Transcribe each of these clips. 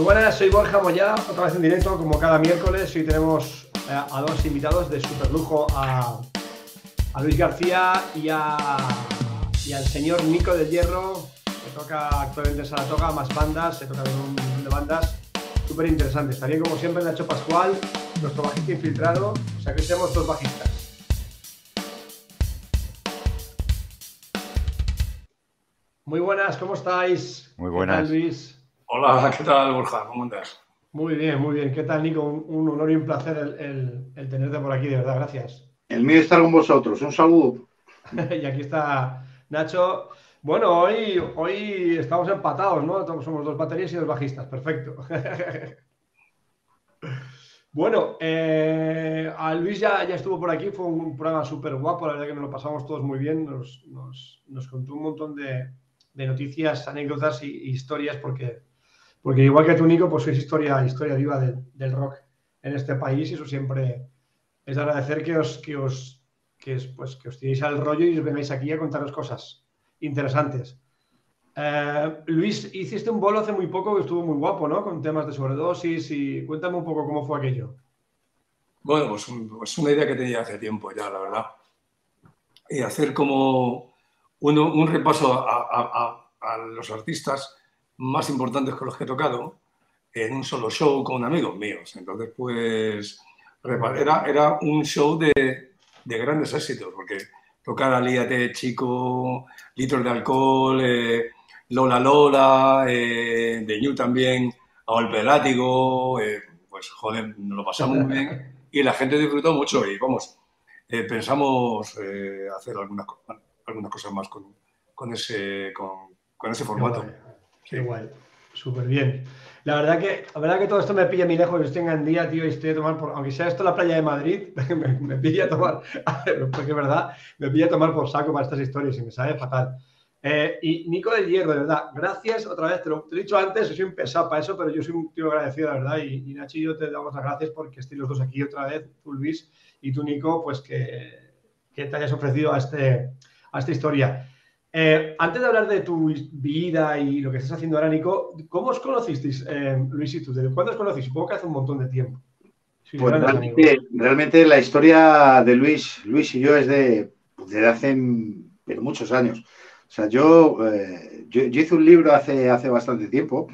Muy buenas, soy Borja Moya, otra vez en directo como cada miércoles. Hoy tenemos eh, a dos invitados de super lujo, a, Luis García y, a, y al señor Nico del Hierro, que toca actualmente en Saratoga, más bandas, se toca un montón de bandas súper interesantes. También como siempre Nacho Pascual, nuestro bajista infiltrado, o sea que tenemos dos bajistas. Muy buenas, ¿cómo estáis? Muy buenas. Luis? Hola, ¿qué tal, Borja? ¿Cómo andas? Muy bien, muy bien. ¿Qué tal, Nico? Un, honor y un placer el, tenerte por aquí, de verdad, gracias. El mío estar con vosotros. Un saludo. y aquí está Nacho. Bueno, hoy, hoy estamos empatados, ¿no? Somos dos baterías y dos bajistas. Perfecto. bueno, eh, a Luis ya, ya estuvo por aquí. Fue un programa súper guapo. La verdad que nos lo pasamos todos muy bien. Nos, nos, contó un montón de, noticias, anécdotas e historias porque porque igual que tú, Nico, pues sois historia, historia viva del rock en este país y eso siempre es de agradecer que os, que os, que pues, que os tiréis al rollo y os vengáis aquí a contaros cosas interesantes. Eh, Luis, hiciste un bolo hace muy poco que estuvo muy guapo, ¿no? Con temas de sobredosis y cuéntame un poco cómo fue aquello. Bueno, pues, pues una idea que tenía hace tiempo ya, la verdad. Y hacer como un repaso a, a los artistas más importantes con los que he tocado en un solo show con amigos míos. Entonces, pues, era, era un show de, de grandes éxitos, porque tocar Alíate Chico, Litros de Alcohol, eh, Lola Lola, eh, de New también, a Golpe Látigo, eh, pues, joder, nos lo pasamos muy bien y la gente disfrutó mucho y, vamos, pensamos hacer algunas, algunas cosas más con, con ese, con, con ese formato. Qué guay. Súper bien. La verdad que, la verdad que todo esto me pilla muy lejos. Yo estoy en día, tío, y estoy a tomar, por, aunque sea esto la playa de Madrid, me, pilla a tomar, porque es verdad, me pilla a tomar por saco para estas historias y me sabe fatal. Eh, y Nico de Hierro, de verdad, gracias otra vez, te lo, he dicho antes, soy un pesado para eso, pero yo soy un tío agradecido, la verdad, y, y Nacho y yo te damos las gracias porque estéis los dos aquí otra vez, tú y tú Nico, pues que, que te hayas ofrecido a, este, a esta historia. Eh, antes de hablar de tu vida y lo que estás haciendo ahora, Nico, ¿cómo os conocisteis, eh, Luis y tú? ¿Desde cuándo os conocéis? Supongo que hace un montón de tiempo. pues realmente, la historia de Luis, Luis y yo es de, hace muchos años. O sea, yo, eh, yo, hice un libro hace, hace bastante tiempo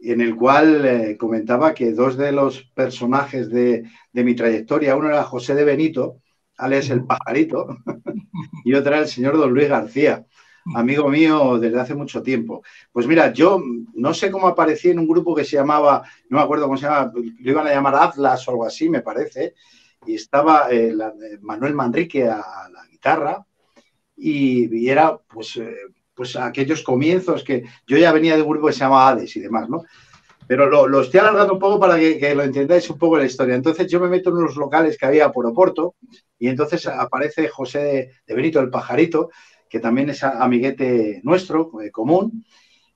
en el cual comentaba que dos de los personajes de, de mi trayectoria, uno era José de Benito, alias el pajarito, y otro era el señor don Luis García amigo mío desde hace mucho tiempo. Pues mira, yo no sé cómo aparecí en un grupo que se llamaba, no me acuerdo cómo se llama, lo iban a llamar Atlas o algo así, me parece, y estaba eh, Manuel Manrique a, la guitarra y, era pues, eh, pues aquellos comienzos que yo ya venía de un grupo que se llamaba Hades y demás, ¿no? Pero lo, estoy alargando un poco para que, que, lo entendáis un poco la historia. Entonces yo me meto en unos locales que había por Oporto y entonces aparece José de Benito, el pajarito, que también es amiguete nuestro, eh, común.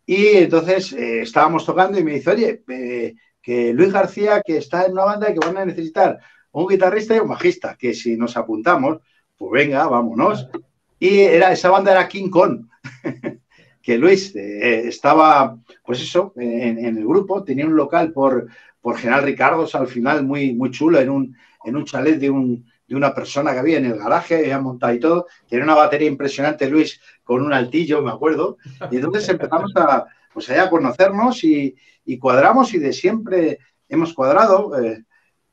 Y entonces eh, estábamos tocando y me dice, oye, eh, que Luis García, que está en una banda y que van a necesitar un guitarrista y un bajista, que si nos apuntamos, pues venga, vámonos. Y era, esa banda era King Kong, que Luis estaba, pues eso, en, el grupo, tenía un local por, por General Ricardos al final muy, muy chulo, en un, en un chalet de un, de una persona que había en el garaje, había montado y todo. Tiene una batería impresionante, Luis, con un altillo, me acuerdo. Y entonces empezamos a, pues a conocernos y, cuadramos y de siempre hemos cuadrado, eh,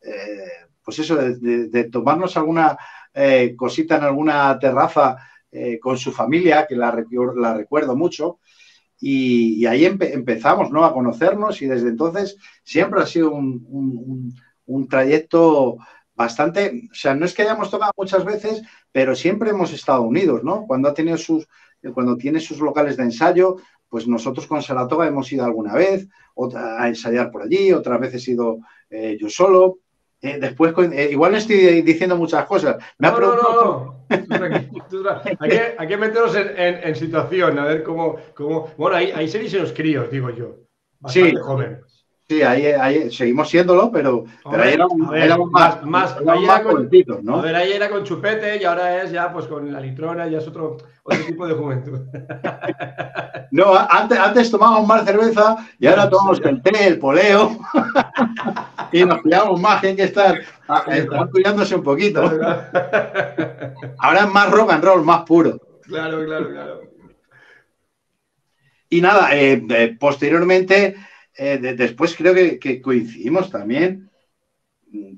eh, pues eso, de, tomarnos alguna eh, cosita en alguna terraza con su familia, que la, la recuerdo mucho. Y, ahí empezamos ¿no? a conocernos y desde entonces siempre ha sido un, un trayecto bastante, o sea, no es que hayamos tocado muchas veces, pero siempre hemos estado unidos, ¿no? Cuando ha tenido sus, cuando tiene sus locales de ensayo, pues nosotros con Saratoga hemos ido alguna vez a ensayar por allí, otras veces he ido eh, yo solo. Eh, después, eh, igual estoy diciendo muchas cosas. Me no, no, no, hay, que, hay, que, meternos en, situación, a ver cómo. cómo... Bueno, ahí, ahí seréis los críos, digo yo. Bastante sí. jóvenes. Sí, ahí, seguimos siéndolo, pero, pero ahí éramos, más, más, más ¿no? A ver, ahí era con chupete y ahora es ya pues con la litrona, ya es otro, otro tipo de juventud. No, antes, antes tomábamos más cerveza y ahora tomamos el té, el poleo y nos cuidamos más, tienen que estar eh, cuidándose un poquito. Ahora es más rock and roll, más puro. Claro, claro, claro. Y nada, eh, eh, posteriormente eh, después creo que, coincidimos también mm,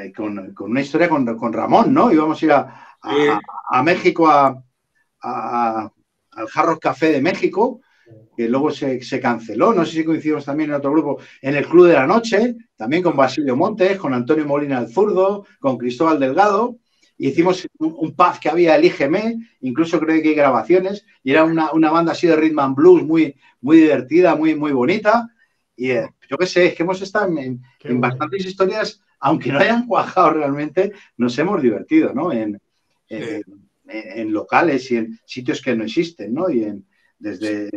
eh, con, una historia con, Ramón, ¿no? Íbamos a ir a, México a, al Jarros Café de México, que luego se, canceló. No sé si coincidimos también en otro grupo, en el Club de la Noche, también con Basilio Montes, con Antonio Molina el Zurdo, con Cristóbal Delgado. Hicimos un, un pub que había el IGM, incluso creo que hay grabaciones, y era una, banda así de rhythm and blues muy, muy divertida, muy, muy bonita. Y eh, yo qué sé, es que hemos estado en, bastantes historias, aunque no hayan cuajado realmente, nos hemos divertido, ¿no? En, locales y en sitios que no existen, ¿no? Y en, desde,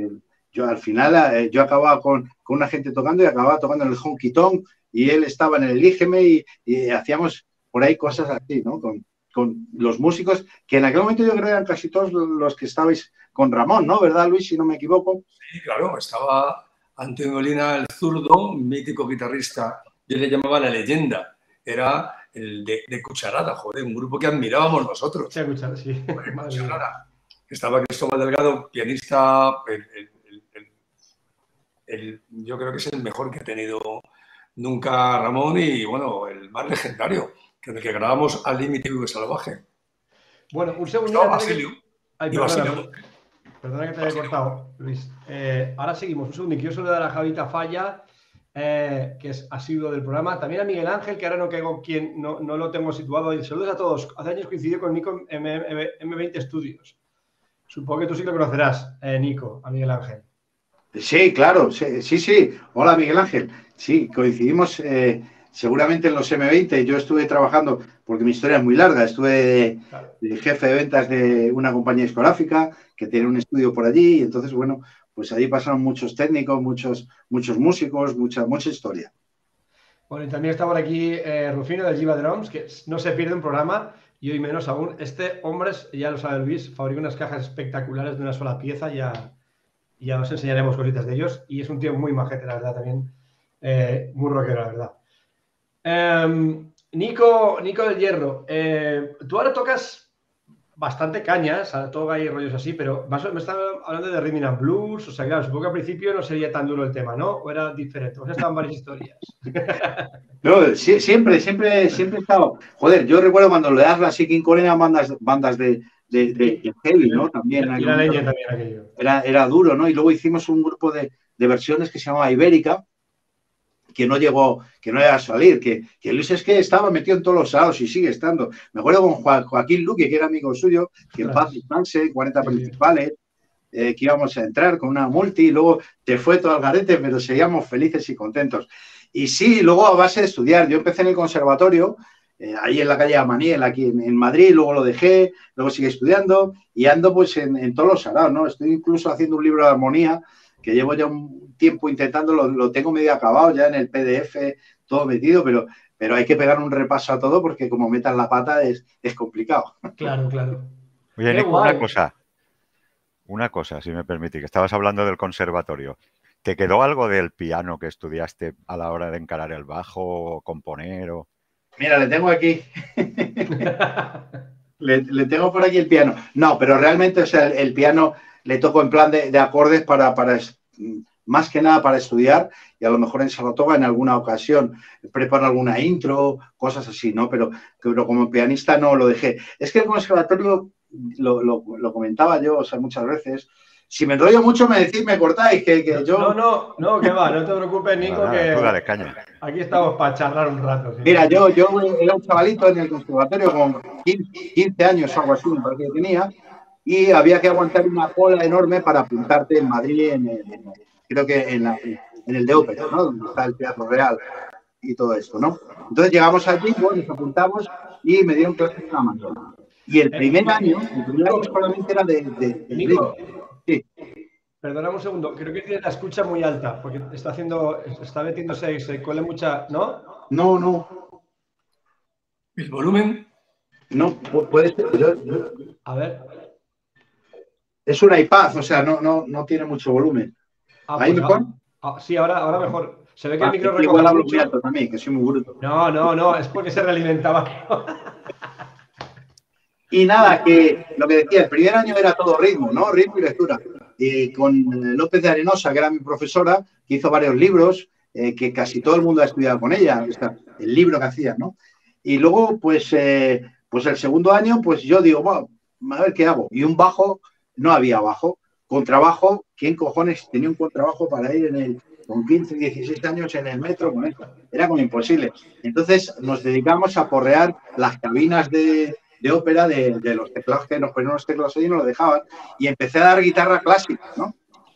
yo al final, eh, yo acababa con, una gente tocando y acababa tocando en el Honky Tonk y él estaba en el Elígeme y, hacíamos por ahí cosas así, ¿no? Con, con los músicos, que en aquel momento yo creo que eran casi todos los que estabais con Ramón, ¿no? ¿Verdad, Luis? Si no me equivoco. Sí, claro, estaba Antonio Molina, el zurdo, mítico guitarrista, yo le llamaba la leyenda, era el de, Cucharada, joder, un grupo que admirábamos nosotros. Sí, Cucharada, sí. Cucharada. Estaba Cristóbal Delgado, pianista, yo creo que es el mejor que ha tenido nunca Ramón y, bueno, el más legendario, que el que grabamos al límite salvaje. Bueno, un segundo. No, Basilio. y Basilio. Perdona que te haya cortado, Luis. Eh, ahora seguimos. Un segundo. Quiero saludar a Javita Falla, eh, que es asiduo del programa. También a Miguel Ángel, que ahora no caigo quien no, no lo tengo situado. Saludos a todos. Hace años coincidió con Nico en M 20 Studios. Supongo que tú sí lo conocerás, eh, Nico, a Miguel Ángel. Sí, claro. Sí, sí. Hola, Miguel Ángel. Sí, coincidimos seguramente en los M20 yo estuve trabajando, porque mi historia es muy larga, estuve de, jefe de ventas de una compañía discográfica que tiene un estudio por allí y entonces, bueno, pues allí pasaron muchos técnicos, muchos, muchos músicos, mucha, mucha historia. Bueno, y también está por aquí eh, Rufino de Jiva Drums, que no se pierde un programa y hoy menos aún. Este hombre, ya lo sabe Luis, fabrica unas cajas espectaculares de una sola pieza, ya, ya os enseñaremos cositas de ellos y es un tío muy majete, la verdad, también eh, muy rockero, la verdad. Em, Nico, Nico del Hierro, eh, tú ahora tocas bastante cañas, toca y rollos así, pero más, me estaba hablando de rhythm and blues, o sea, claro, supongo que al principio no sería tan duro el tema, ¿no? O era diferente, o sea, estaban varias historias. No, siempre, siempre, siempre he estado. Joder, yo recuerdo cuando le das la Seeking Corea bandas, bandas de, de, heavy, ¿no? También. también aquello. Era, era duro, ¿no? Y luego hicimos un grupo de, de versiones que se llamaba Ibérica, que no llegó, que no iba a salir, que, que Luis es que estaba metido en todos los lados y sigue estando. Me acuerdo con Joaquín Luque, que era amigo suyo, que en paz descanse, 40 principales, eh, que íbamos a entrar con una multi, y luego te fue todo al garete, pero seguíamos felices y contentos. Y sí, luego a base de estudiar, yo empecé en el conservatorio, eh, ahí en la calle Amaniel, aquí en, Madrid, luego lo dejé, luego sigue estudiando y ando pues en, en todos los salados, ¿no? Estoy incluso haciendo un libro de armonía que llevo ya un tiempo intentando, lo, tengo medio acabado ya en el PDF, todo metido, pero, pero hay que pegar un repaso a todo porque como metas la pata es, es complicado. Claro, claro. Oye, Nico, una cosa, una cosa, si me permite, que estabas hablando del conservatorio. ¿Te quedó algo del piano que estudiaste a la hora de encarar el bajo o componer? O... Mira, le tengo aquí. le, tengo por aquí el piano. No, pero realmente, o sea, el piano le toco en plan de, acordes para, para, más que nada para estudiar y a lo mejor en Saratoga en alguna ocasión preparo alguna intro, cosas así, ¿no? Pero, pero como pianista no lo dejé. Es que el conservatorio, lo, lo, comentaba yo, o sea, muchas veces, si me enrollo mucho me decís, me cortáis, que, que yo... No, no, no, que va, no te preocupes, Nico, que aquí estamos para charlar un rato. Mira, yo, yo era un chavalito en el conservatorio con 15, años o algo así, me parece que tenía, y había que aguantar una cola enorme para apuntarte en Madrid, en creo que en, el de ópera, ¿no? Donde está el Teatro Real y todo esto, ¿no? Entonces llegamos allí, bueno, nos apuntamos y me dieron clases en la mañana. Y el primer año, el primer año solamente era de... de, Nico, sí. Perdóname un segundo, creo que tiene la escucha muy alta, porque está haciendo, está metiéndose, se cuele mucha, ¿no? No, no. ¿El volumen? No, puede ser. A ver. Es un iPad, o sea, no, no, no tiene mucho volumen. Ah, ¿Ahí pues mejor? ah, sí, ahora, ahora mejor. Se ve que Ah, el micro igual recoge hablo mucho. muy alto también, que soy muy bruto. No, no, no, es porque se realimentaba. Y nada, que lo que decía, el primer año era todo ritmo, ¿no? Ritmo y lectura. Y con eh, López de Arenosa, que era mi profesora, que hizo varios libros, eh, que casi todo el mundo ha estudiado con ella, el libro que hacía, ¿no? Y luego, pues, eh, pues el segundo año, pues yo digo, bueno, a ver qué hago. Y un bajo, no había bajo. Contrabajo, ¿quién cojones tenía un contrabajo para ir en el, con 15, 16 años en el metro con? Era como imposible. Entonces nos dedicamos a porrear las cabinas de, de ópera de, los teclados que nos ponían los teclados ahí y lo dejaban. Y empecé a dar guitarra clásica, ¿no?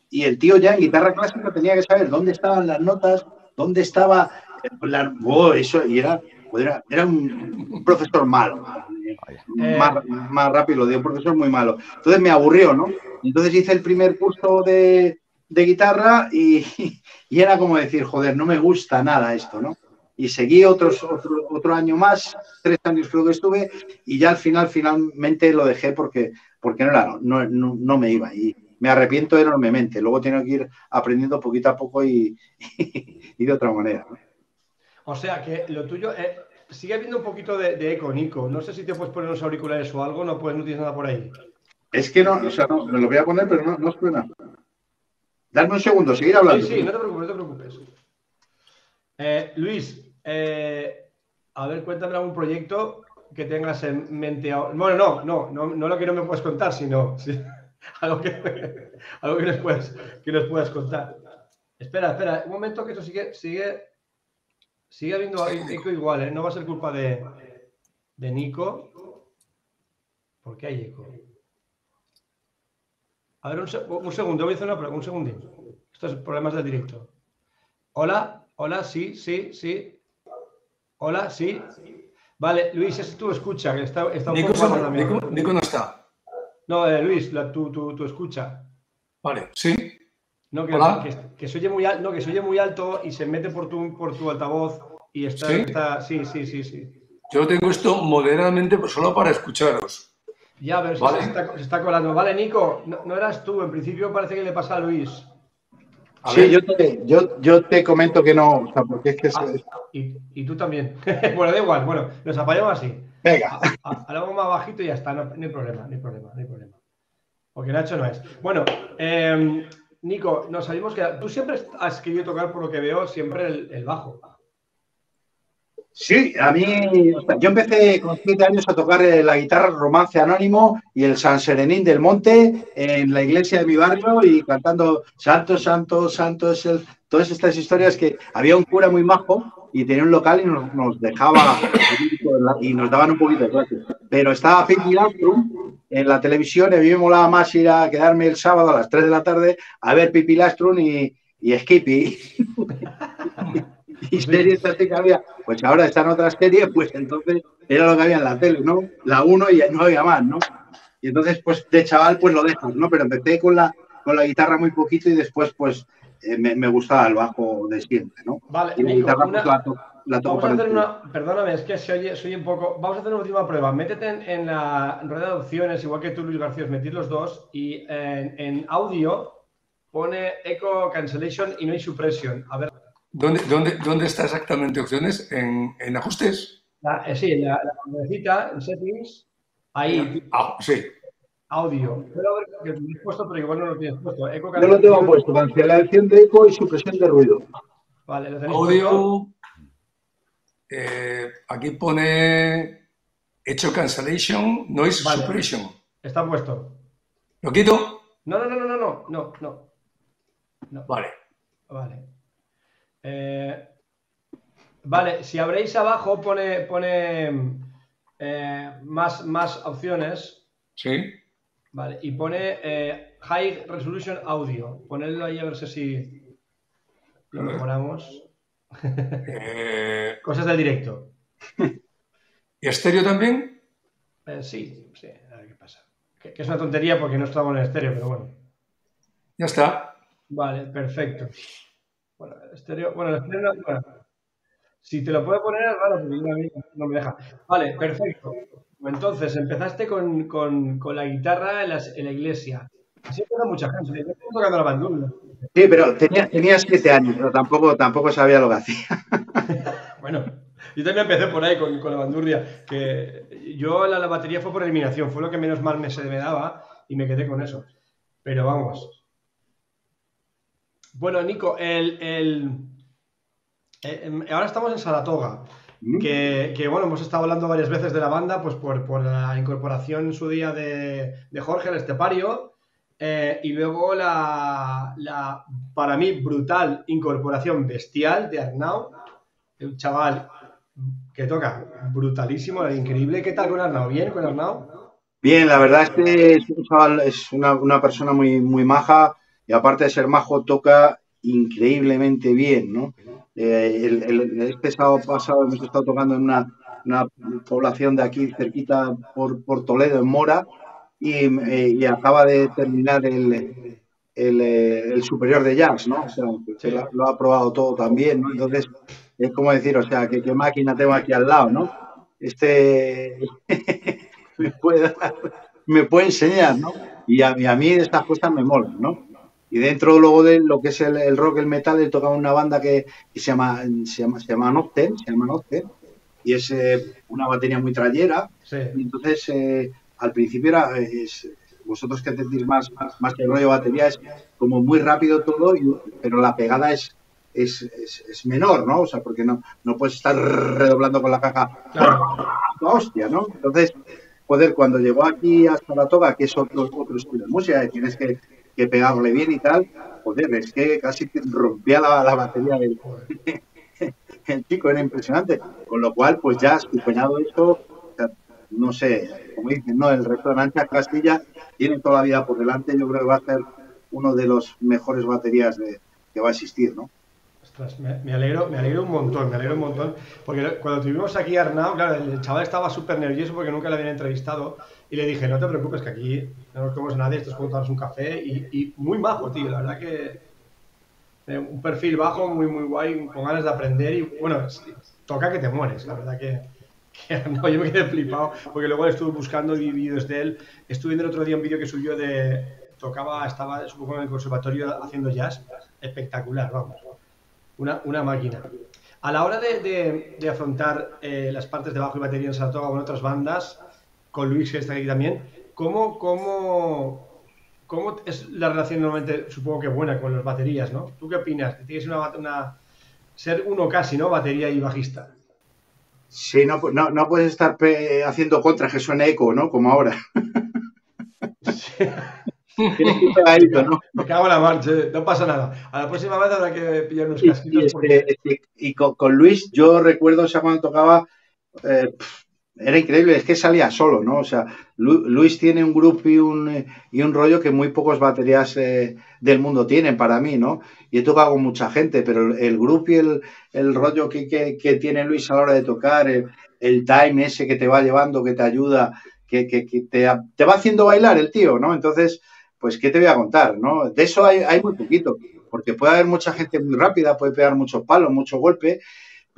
Y el tío ya en guitarra clásica tenía que saber dónde estaban las notas, dónde estaba. la- oh, eso, y era, era, era un, un profesor malo. Eh. Más, más rápido, lo digo, un profesor muy malo. Entonces me aburrió, ¿no? Entonces hice el primer curso de, de guitarra y, y era como decir, joder, no me gusta nada esto, ¿no? Y seguí otros, otro, otro año más, tres años creo que estuve, y ya al final, finalmente lo dejé porque, porque no, era, no, no, no me iba. Y me arrepiento enormemente. Luego tengo que ir aprendiendo poquito a poco y, y de otra manera. ¿no? O sea que lo tuyo, eh, sigue habiendo un poquito de, de eco, Nico. No sé si te puedes poner unos auriculares o algo, no puedes, no tienes nada por ahí. Es que no, o sea, no, me lo voy a poner, pero no, no suena. Darme un segundo, seguir hablando. Sí, sí, no te preocupes, no te preocupes. Eh, Luis, eh, a ver, cuéntame algún proyecto que tengas en mente ahora. Bueno, no, no, no, no lo que no me puedes contar, sino sí, algo, que, algo que, nos puedas, que nos puedas contar. Espera, espera, un momento que esto sigue, sigue, sigue habiendo eco igual, ¿eh? No va a ser culpa de, de Nico. ¿Por qué hay eco? A ver, un, se- un segundo, voy a hacer una prueba, un segundín. Estos problemas del directo. Hola, hola, sí, sí, sí. Hola, sí. Vale, Luis, es tu escucha, que está, está un Nico, poco también. Nico- Nico no está. No, eh, Luis, la- tu, tu, tu escucha. Vale, sí. No, que, Hola. que, que se oye muy alto, no, que se oye muy alto y se mete por tu, por tu altavoz y está, ¿Sí? está- sí, sí, sí, sí. Yo tengo esto moderadamente pues, solo para escucharos. Ya, a ver si Vale. se, está, se está colando. Vale, Nico, no, no eras tú, en principio parece que le pasa a Luis. A Sí, yo te, yo, yo te comento que no, o sea, porque es que... Ah, es- y, y tú también. bueno, da igual, bueno, nos apañamos así. Venga, Ah, Hablamos más bajito y ya está, no, no hay problema, no hay problema, no hay problema. Porque Nacho no es. Bueno, eh, Nico, nos salimos que tú siempre has querido tocar, por lo que veo, siempre el, bajo. Sí, a mí, yo empecé con siete años a tocar eh, la guitarra Romance Anónimo y el San Serenín del Monte en la iglesia de mi barrio y cantando Santo, Santo, Santo es el... Todas estas historias que había un cura muy majo y tenía un local y nos, dejaba y nos daban un poquito de clase. Pero estaba Pete Lastrum en la televisión y a mí me molaba más ir a quedarme el sábado a las 3 de la tarde a ver Pipi Lastrum y, y Skippy. y series así que había, pues ahora están otras series, pues entonces era lo que había en la tele, ¿no? La uno y no había más, ¿no? Y entonces, pues de chaval, pues lo dejas, ¿no? Pero empecé con la, con la guitarra muy poquito y después, pues eh, me, me gustaba el bajo de siempre, ¿no? Vale, Y la guitarra, una- pues la, la vamos a hacer una. Perdóname, es que se oye, se oye un poco. Vamos a hacer una última prueba. Métete en, en la rueda de opciones, igual que tú, Luis García, os metís los dos, y en, en audio pone Echo Cancellation y Noise Suppression. A ver, ¿Dónde, dónde, dónde está exactamente opciones? ¿En, en ajustes? la, eh, sí, la, la en settings, ahí, Ah, sí. audio. Ver que lo tienes puesto, pero igual no lo tienes puesto. Echo Yo lo tengo puesto, cancelación de eco y supresión de ruido. Vale, lo tenéis puesto. Eh, aquí pone hecho cancellation, noise Vale. suppression. Está puesto. ¿Lo quito? No, no, no, no, no, no, no. No. Vale. Vale. Eh, vale, si abréis abajo pone, pone eh, más, más opciones. Sí. Vale, y pone eh, High Resolution Audio. Ponedlo ahí a ver si lo mejoramos. Eh, Cosas del directo. ¿Y estéreo también? Eh, sí, sí, a ver qué pasa. Que, que es una tontería porque no estamos en estéreo, pero bueno. Ya está. Vale, perfecto. Bueno, estéreo, bueno, el estéreo no- bueno, si te lo puedo poner es raro porque mí no me deja. Vale, perfecto. Entonces, empezaste con, con- con la guitarra en, las- en la iglesia. Así empezó mucha gente. Yo estoy tocando la bandurria. Sí, pero tenía, tenía siete años, pero tampoco, tampoco sabía lo que hacía. Bueno, yo también empecé por ahí con, con la bandurria. Que yo la, la batería fue por eliminación, fue lo que menos mal me se me daba y me quedé con eso. Pero vamos. Bueno, Nico, el, el- eh, em, ahora estamos en Saratoga. Que, que, bueno, hemos estado hablando varias veces de la banda, pues por, por la incorporación en su día de, de Jorge, el estepario, eh, y luego la, para mí, brutal incorporación bestial de Arnau, un chaval que toca brutalísimo, increíble. ¿Qué tal con Arnau? ¿Bien con Arnau? Bien, la verdad es que es un chaval, es una, una persona muy, muy maja y aparte de ser majo, toca increíblemente bien, ¿no? Eh, el, el- este sábado pasado hemos estado tocando en una, una población de aquí cerquita por, por Toledo, en Mora, y, eh, y acaba de terminar el, el, eh, el superior de jazz, ¿no? O sea, lo, lo ha probado todo también, ¿no? Entonces, es como decir, o sea, que qué máquina tengo aquí al lado, ¿no? Este me puede me puede enseñar, ¿no? Y a, y a mí estas cosas me molan, ¿no? Y dentro luego de lo que es el, el rock, el metal, he tocado una banda que, que se llama se llama se llama Noctem, se llama Noctem, y es eh, una batería muy trayera. Sí. Y entonces eh, al principio era es- vosotros que entendéis más, más más que el rollo batería es como muy rápido todo, y- pero la pegada es es, es, es menor, ¿no? O sea, porque no, no puedes estar redoblando con la caja Claro. la hostia, ¿no? Entonces, joder, cuando llegó aquí a Saratoga, que es otro, otro estilo de música, que tienes que, que pegarle bien y tal, joder, es que casi rompía la, la batería del el chico, era impresionante. Con lo cual, pues ya estupendado esto, o sea, no sé, como dicen, ¿no? El resto de Lancha Castilla tiene toda la vida por delante, yo creo que va a ser uno de los mejores baterías de, que va a existir, ¿no? Ostras, me, alegro, me alegro un montón, me alegro un montón. Porque cuando tuvimos aquí a Arnau, claro, el chaval estaba súper nervioso porque nunca le habían entrevistado. Y le dije, no te preocupes, que aquí no nos conocemos a nadie, esto es como tomarnos un café. Y, y muy majo, tío, la verdad que eh, un perfil bajo, muy, muy guay, con ganas de aprender. Y bueno, toca que te mueres, la verdad que. Arnau, yo me quedé flipado porque luego estuve buscando vídeos de él. Estuve viendo el otro día un vídeo que subió de. Tocaba, estaba, supongo, en el conservatorio haciendo jazz. Espectacular, vamos. Una, una máquina. A la hora de, de- afrontar eh, las partes de bajo y batería en Saratoga o en otras bandas, con Luis que está aquí también, ¿cómo, cómo, cómo es la relación normalmente, supongo que buena con las baterías, ¿no? ¿Tú qué opinas? Tienes una, una- ser uno casi, ¿no? Batería y bajista. Sí, no, no, no puedes estar haciendo contra que suene eco, ¿no? Como ahora. Tienes que pegadito, ¿no? Me cago en la marcha, eh, no pasa nada. A la próxima vez habrá que pillar unos casquitos y, este, con, con Luis, yo recuerdo, o sea, cuando tocaba, eh, era increíble, es que salía solo, ¿no? O sea, Lu- Luis tiene un grupo y un, y un rollo que muy pocos baterías eh, del mundo tienen para mí, ¿no? Y he tocado con mucha gente, pero el, grupo y el, el rollo que, que, que tiene Luis a la hora de tocar, el, el time ese que te va llevando, que te ayuda, que, que te, te va haciendo bailar el tío, ¿no? Entonces, pues, ¿qué te voy a contar, no? De eso hay, hay muy poquito, porque puede haber mucha gente muy rápida, puede pegar muchos palos, mucho golpe,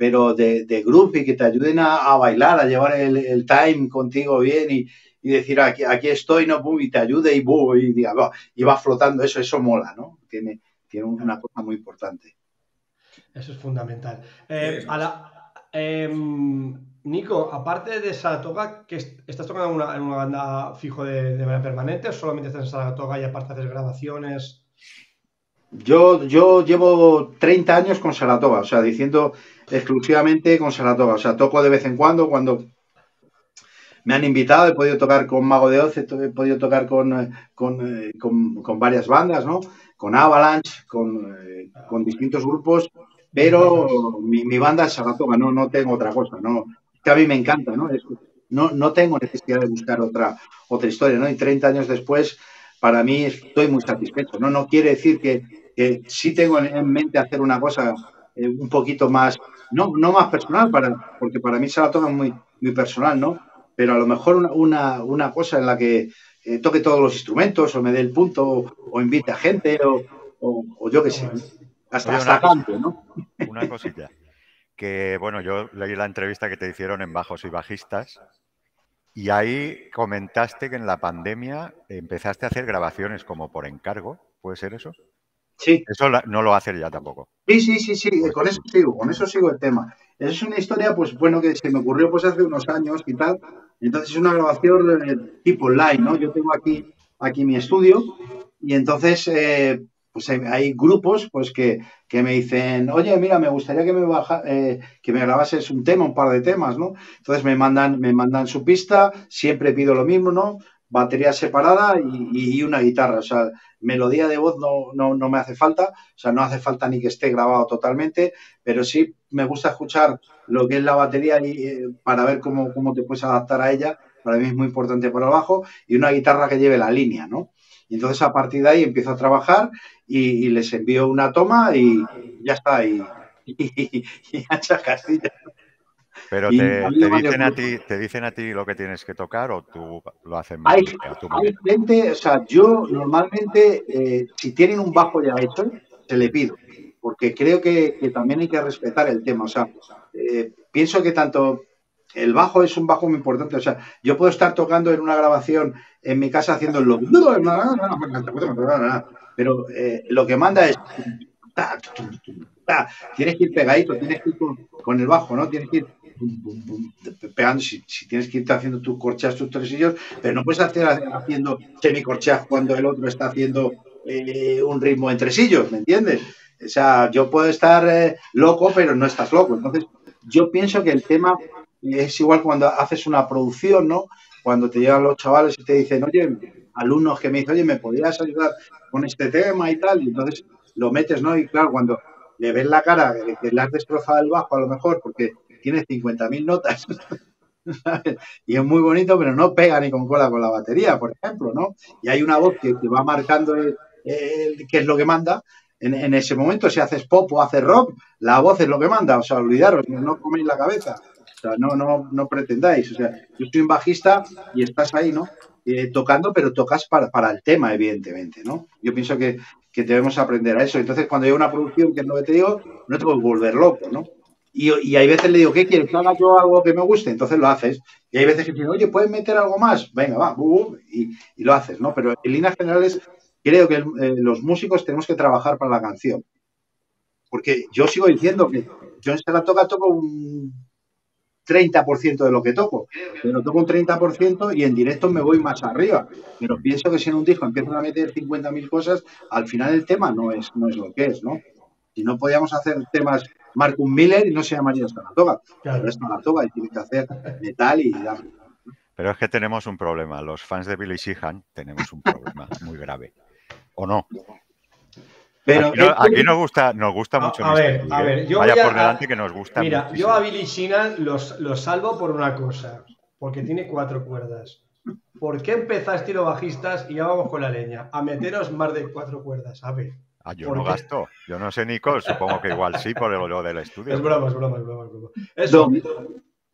pero de, de grupo y que te ayuden a, a bailar, a llevar el, el time contigo bien y, y decir aquí, aquí estoy, no, y te ayude y, boom, y, diga, va, y va flotando, eso, eso mola, ¿no? Tiene, tiene una cosa muy importante. Eso es fundamental. Eh, a la- em, Nico, aparte de Saratoga, que est- ¿estás tocando en una, en una banda fijo de, de manera permanente o solamente estás en Saratoga y aparte haces grabaciones? Yo, yo llevo 30 años con Saratoga, o sea, diciendo exclusivamente con Saratoga. O sea, toco de vez en cuando, cuando me han invitado, he podido tocar con Mago de Oz, he podido tocar con, eh, eh, con- con varias bandas, ¿no? Con Avalanche, con, eh, con distintos grupos, pero mi, mi banda es Saratoga, no, no tengo otra cosa, ¿no? A mí me encanta, ¿no? Es- no, no tengo necesidad de buscar otra, otra historia, ¿no? Y 30 años después, para mí estoy muy satisfecho, ¿no? No quiere decir que, que sí tengo en, en mente hacer una cosa eh, un poquito más, no, no más personal, para, porque para mí Saratoga es muy, muy personal, ¿no? pero a lo mejor una, una, cosa en la que eh, toque todos los instrumentos o me dé el punto o, invite a gente o, yo qué sé. Hasta, hasta ¿no? Una cosilla. Que bueno, yo leí la entrevista que te hicieron en Bajos y Bajistas y ahí comentaste que en la pandemia empezaste a hacer grabaciones como por encargo. ¿Puede ser eso? Sí. Eso no lo hace ya tampoco. Sí, sí, sí, sí, con eso sigo, con eso sigo el tema. Es una historia, pues bueno, que se me ocurrió pues hace unos años y tal. Entonces es una grabación tipo online, ¿no? Yo tengo aquí, aquí mi estudio y entonces eh, pues hay, grupos pues que, me dicen, oye, mira, me gustaría que me baja, eh, que me grabases un tema, un par de temas, ¿no? Entonces me mandan, me mandan su pista, siempre pido lo mismo, ¿no? Batería separada y, una guitarra. O sea, melodía de voz no, no, no, me hace falta, o sea, no hace falta ni que esté grabado totalmente, pero sí me gusta escuchar lo que es la batería y, eh, para ver cómo, cómo te puedes adaptar a ella. Para mí es muy importante por abajo y una guitarra que lleve la línea, ¿no? Y entonces a partir de ahí empiezo a trabajar y, les envío una toma y ya está, y, y, y Castilla. Pero te, dicen a ti, te dicen a ti lo que tienes que tocar o tú lo haces más hay, hay gente, o sea, yo normalmente, eh, si tienen un bajo ya hecho, se le pido, porque creo que, también hay que respetar el tema. O sea, eh, pienso que tanto el bajo es un bajo muy importante. O sea, yo puedo estar tocando en una grabación en mi casa haciendo lo. Pero eh, lo que manda es. Tienes que ir pegadito, tienes que ir con, el bajo, ¿no? Tienes que ir pegando, si, tienes que irte haciendo tus corcheas, tus tresillos, pero no puedes hacer haciendo semicorcheas cuando el otro está haciendo eh, un ritmo en tresillos, ¿me entiendes? O sea, yo puedo estar eh, loco, pero no estás loco. Entonces, yo pienso que el tema es igual cuando haces una producción, ¿no? Cuando te llegan los chavales y te dicen, oye, alumnos que me dicen, oye, ¿me podrías ayudar con este tema y tal? Y entonces lo metes, ¿no? Y claro, cuando le ves la cara que le has destrozado el bajo a lo mejor porque tiene 50.000 notas y es muy bonito, pero no pega ni con cola con la batería, por ejemplo, ¿no? Y hay una voz que, te va marcando qué es lo que manda. En, en, ese momento, si haces pop o haces rock, la voz es lo que manda. O sea, olvidaros, no coméis la cabeza. O sea, no, no, no pretendáis. O sea, yo soy un bajista y estás ahí, ¿no? Eh, tocando, pero tocas para, para, el tema, evidentemente, ¿no? Yo pienso que, que, debemos aprender a eso. Entonces, cuando hay una producción, que es lo que te digo, no te puedes volver loco, ¿no? Y, y hay veces le digo, ¿qué quieres? Que haga yo algo que me guste, entonces lo haces. Y hay veces que dicen, oye, ¿puedes meter algo más? Venga, va, y, lo haces, ¿no? Pero en líneas generales, creo que eh, los músicos tenemos que trabajar para la canción. Porque yo sigo diciendo que yo en la toca toco un 30% de lo que toco, pero toco un 30% y en directo me voy más arriba. Pero pienso que si en un disco empiezan a meter 50.000 cosas, al final el tema no es, no es lo que es, ¿no? Si no podíamos hacer temas Marcus Miller y no se llamaría Saratoga. Claro. Pero es Saratoga y tiene que hacer metal y Pero es que tenemos un problema. Los fans de Billy Sheehan tenemos un problema muy grave. ¿O no? Pero aquí, nos gusta, nos gusta mucho. A, ver, a ver, yo Vaya por delante que nos gusta. Mira, yo a Billy Sheehan los, los salvo por una cosa, porque tiene cuatro cuerdas. ¿Por qué empezaste los bajistas y ya vamos con la leña? A meteros más de cuatro cuerdas. A ver. Ah, yo no gasto. Yo no sé, Nicole. Supongo que igual sí por lo del estudio. Es broma, es broma, es broma. Eso.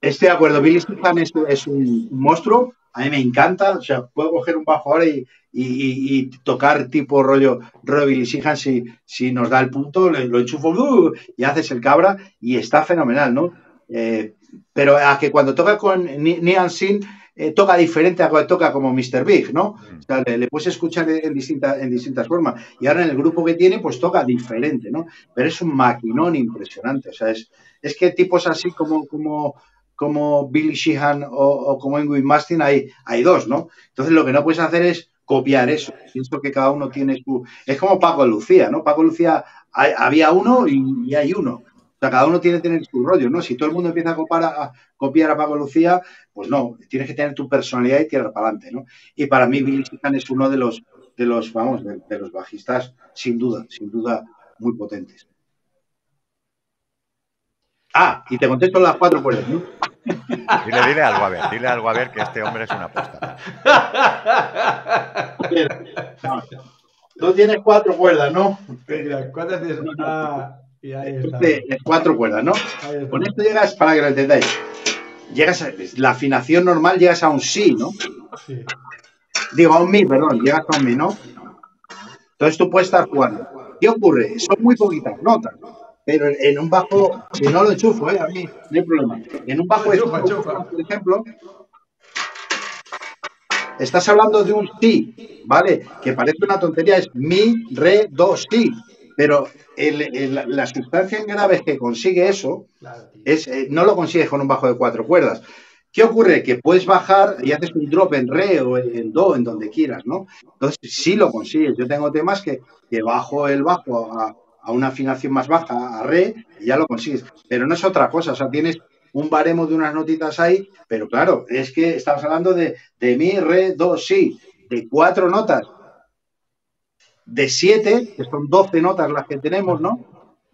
estoy de acuerdo. Billy Sheehan es, es un monstruo a mí me encanta, o sea, puedo coger un bajo ahora y, tocar tipo rollo Robbie Sheehan si, si nos da el punto, lo enchufo uh, y haces el cabra y está fenomenal, ¿no? Eh, pero a que cuando toca con Nian Sin, eh, toca diferente a cuando toca como Mr. Big, ¿no? O sea, le, puedes escuchar en, distinta, en distintas formas. Y ahora en el grupo que tiene, pues toca diferente, ¿no? Pero es un maquinón impresionante. O sea, es, es que tipos así como, como como Billy Sheehan o, como Ingrid Mastin hay, hay dos, ¿no? Entonces lo que no puedes hacer es copiar eso. Pienso que cada uno tiene su... Es como Paco Lucía, ¿no? Paco Lucía había uno y, hay uno. O sea, cada uno tiene que tener su rollo, ¿no? Si todo el mundo empieza a copiar a, copiar a Paco Lucía, pues no, tienes que tener tu personalidad y tierra para adelante, ¿no? Y para mí Billy Sheehan es uno de los, de los vamos, de los bajistas, sin duda, sin duda, muy potentes. Ah, y te contesto las cuatro por ¿no? Dile, dile algo a ver, dile algo a ver que este hombre es una aposta. Tú tienes cuatro cuerdas, ¿no? ¿Cuántas tienes? Ah, y ahí está. Este cuatro cuerdas, ¿no? Con esto llegas para que lo entendáis. Llegas a, la afinación normal llegas a un sí, ¿no? Sí. Digo, a un mi, perdón, llegas a un mi, ¿no? Entonces tú puedes estar jugando. ¿Qué ocurre? Son muy poquitas notas, pero en un bajo, si no lo enchufo, ¿eh? a mí no hay problema. En un bajo, Enchufa, por ejemplo, estás hablando de un sí, ¿vale? Que parece una tontería, es mi, re, do, si. Pero el- el- la sustancia en graves que consigue eso Claro, es, eh, no lo consigues con un bajo de cuatro cuerdas. ¿Qué ocurre? Que puedes bajar y haces un drop en re o en do, en donde quieras, ¿no? Entonces, sí lo consigues. Yo tengo temas que, que bajo el bajo a, a una afinación más baja, a re, y ya lo consigues. Pero no es otra cosa. O sea, tienes un baremo de unas notitas ahí, pero claro, es que estamos hablando de, de mi, re, do, si, de cuatro notas, de siete, que son 12 notas las que tenemos, ¿no?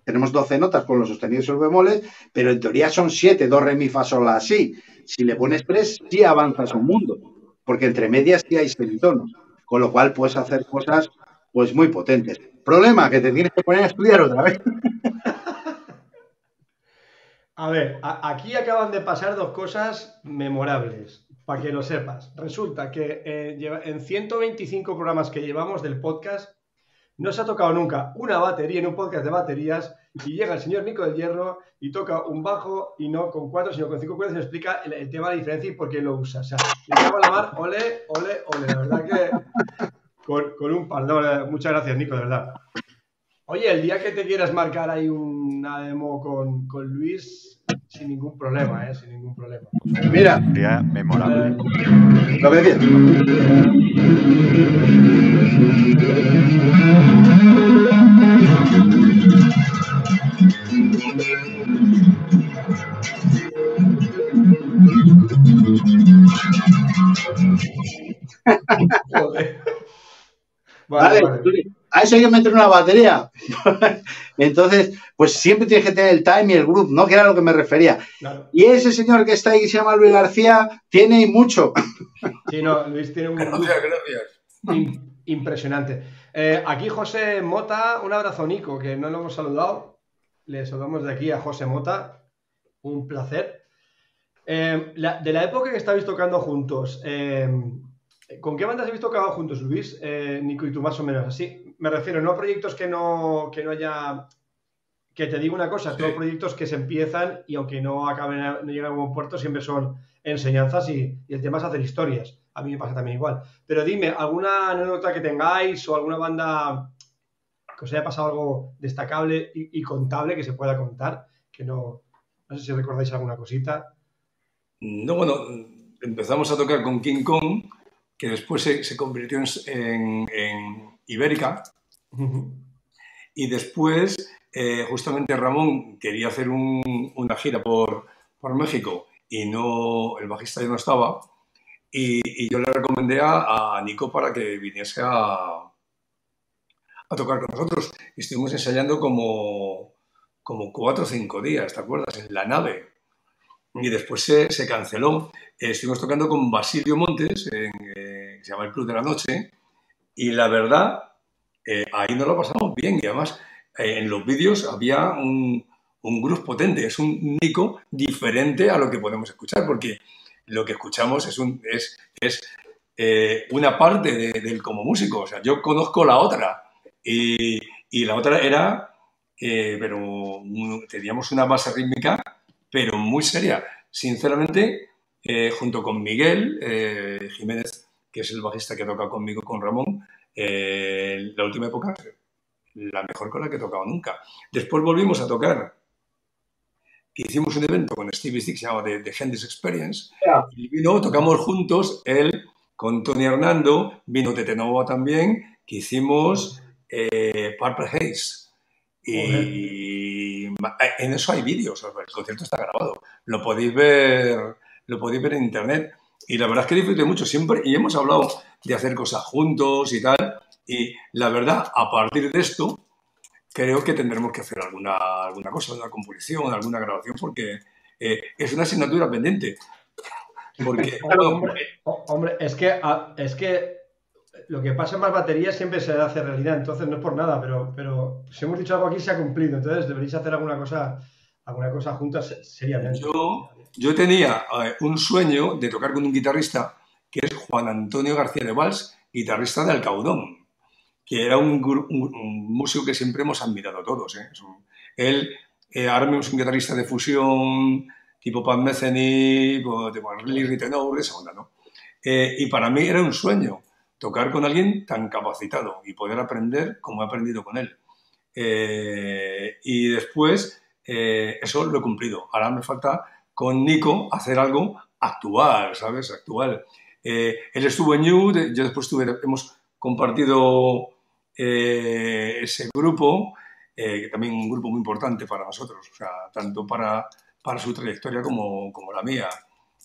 Tenemos 12 notas con los sostenidos y los bemoles, pero en teoría son 7, do, re, mi, fa, sol, la, si. Le pones tres, sí avanzas un mundo, porque entre medias sí hay semitonos, con lo cual puedes hacer cosas pues muy potentes. Problema, que te tienes que poner a estudiar otra vez. A ver, aquí acaban de pasar dos cosas memorables, para que lo sepas. Resulta que eh, en 125 programas que llevamos del podcast, no se ha tocado nunca una batería en un podcast de baterías y llega el señor Nico del Hierro y toca un bajo y no con cuatro, sino con cinco cuerdas y explica el, tema de la diferencia y por qué lo usa. O sea, le cago la mar, ole, ole, ole. La verdad que con, un par. No, muchas gracias, Nico, de verdad. Oye, el día que te quieras marcar ahí una demo con, con Luis, sin ningún problema, ¿eh? Sin ningún problema. Mira, Día memorable. Eh, lo joder. Vale, Vale, vale. A eso hay que meter una batería. Entonces, pues siempre tienes que tener el time y el groove, ¿no? Que era a lo que me refería. Claro. Y ese señor que está ahí, que se llama Luis García, tiene y mucho. Sí, no, Luis tiene un Gracias, gracias. im- impresionante. Eh, aquí José Mota, un abrazo Nico, que no lo hemos saludado. Le saludamos de aquí a José Mota. Un placer. Eh, la- de la época que estabais tocando juntos, eh, ¿con qué bandas habéis tocado juntos, Luis? Eh, Nico y tú, más o menos. Así, me refiero, no proyectos que no, que no haya. Que te digo una cosa, Sí. todos proyectos que se empiezan y aunque no acaben, a- no lleguen a buen puerto, siempre son enseñanzas y, y el tema es hacer historias. A mí me pasa también igual. Pero dime, ¿alguna anécdota que tengáis o alguna banda que os haya pasado algo destacable y, y contable que se pueda contar? Que no, no sé si recordáis alguna cosita. No, bueno, empezamos a tocar con King Kong, que después se, se convirtió en, en- en Ibérica, y después eh, justamente Ramón quería hacer un- una gira por, por México y no, el bajista ya no estaba, y, y yo le recomendé a, a Nico para que viniese a, a tocar con nosotros. Y estuvimos ensayando como, como cuatro o cinco días, ¿te acuerdas? En la nave. Y después se, se canceló. Eh, estuvimos tocando con Basilio Montes, en, eh, que se llama El Club de la Noche, y la verdad, eh, ahí nos lo pasamos bien. Y además, eh, en los vídeos había un, un groove potente, es un Nico diferente a lo que podemos escuchar, porque lo que escuchamos es, un, es, es eh, una parte de, de él como músico. O sea, yo conozco la otra. Y, y la otra era, pero teníamos una base rítmica, pero muy seria. Sinceramente, junto con Miguel Jiménez, que es el bajista que toca conmigo con Ramón, eh, la última época, la mejor con la que he tocado nunca. Después volvimos a tocar, que hicimos un evento con Stevie Stick, se llama The, The Hendrix Experience, Ya. y vino, tocamos juntos, él con Tony Hernando, vino Tete Nova también, que hicimos eh, Purple Haze. Y ma- en eso hay vídeos, el concierto está grabado, lo podéis ver, lo podéis ver en internet. Y la verdad es que disfruté mucho siempre y hemos hablado de hacer cosas juntos y tal. Y la verdad, a partir de esto, creo que tendremos que hacer alguna, alguna cosa, una composición, alguna grabación, porque eh, es una asignatura pendiente. Porque, Hombre, es que, a- es que lo que pasa en más baterías siempre se hace realidad, entonces no es por nada, pero, pero si hemos dicho algo aquí se ha cumplido, entonces deberéis hacer alguna cosa, alguna cosa juntas se- seriamente. Yo- yo tenía eh, un sueño de tocar con un guitarrista que es Juan Antonio García de Valls, guitarrista de Alcaudón, que era un, músico que siempre hemos admirado todos. ¿eh? Él eh, ahora mismo es un guitarrista de fusión, tipo Pat Metheny, de Marley Ritenour, esa onda, ¿no? Eh, y para mí era un sueño tocar con alguien tan capacitado y poder aprender como he aprendido con él. y después, eso lo he cumplido. Ahora me falta con Nico hacer algo actual, ¿sabes? Actual. Eh, él estuvo en New, yo después hemos compartido eh, ese grupo, eh, que también un grupo muy importante para nosotros, o sea, tanto para, para su trayectoria como, como la mía.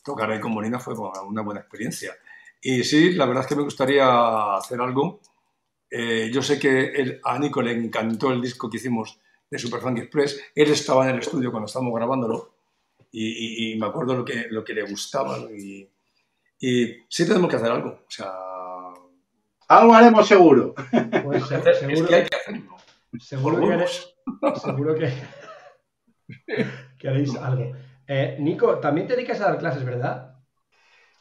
Tocar ahí con Molina fue una buena experiencia. Y sí, la verdad es que me gustaría hacer algo. yo sé que a Nico le encantó el disco que hicimos de Superfunk Express. Él estaba en el estudio cuando estábamos grabándolo y, y, me acuerdo lo que, lo que le gustaba y, y sí tenemos que hacer algo. O sea. Algo haremos seguro. Pues seguro, que hay que hacerlo. Seguro que, haréis, seguro que, que haréis algo. Eh, Nico, también te dedicas a dar clases, ¿verdad?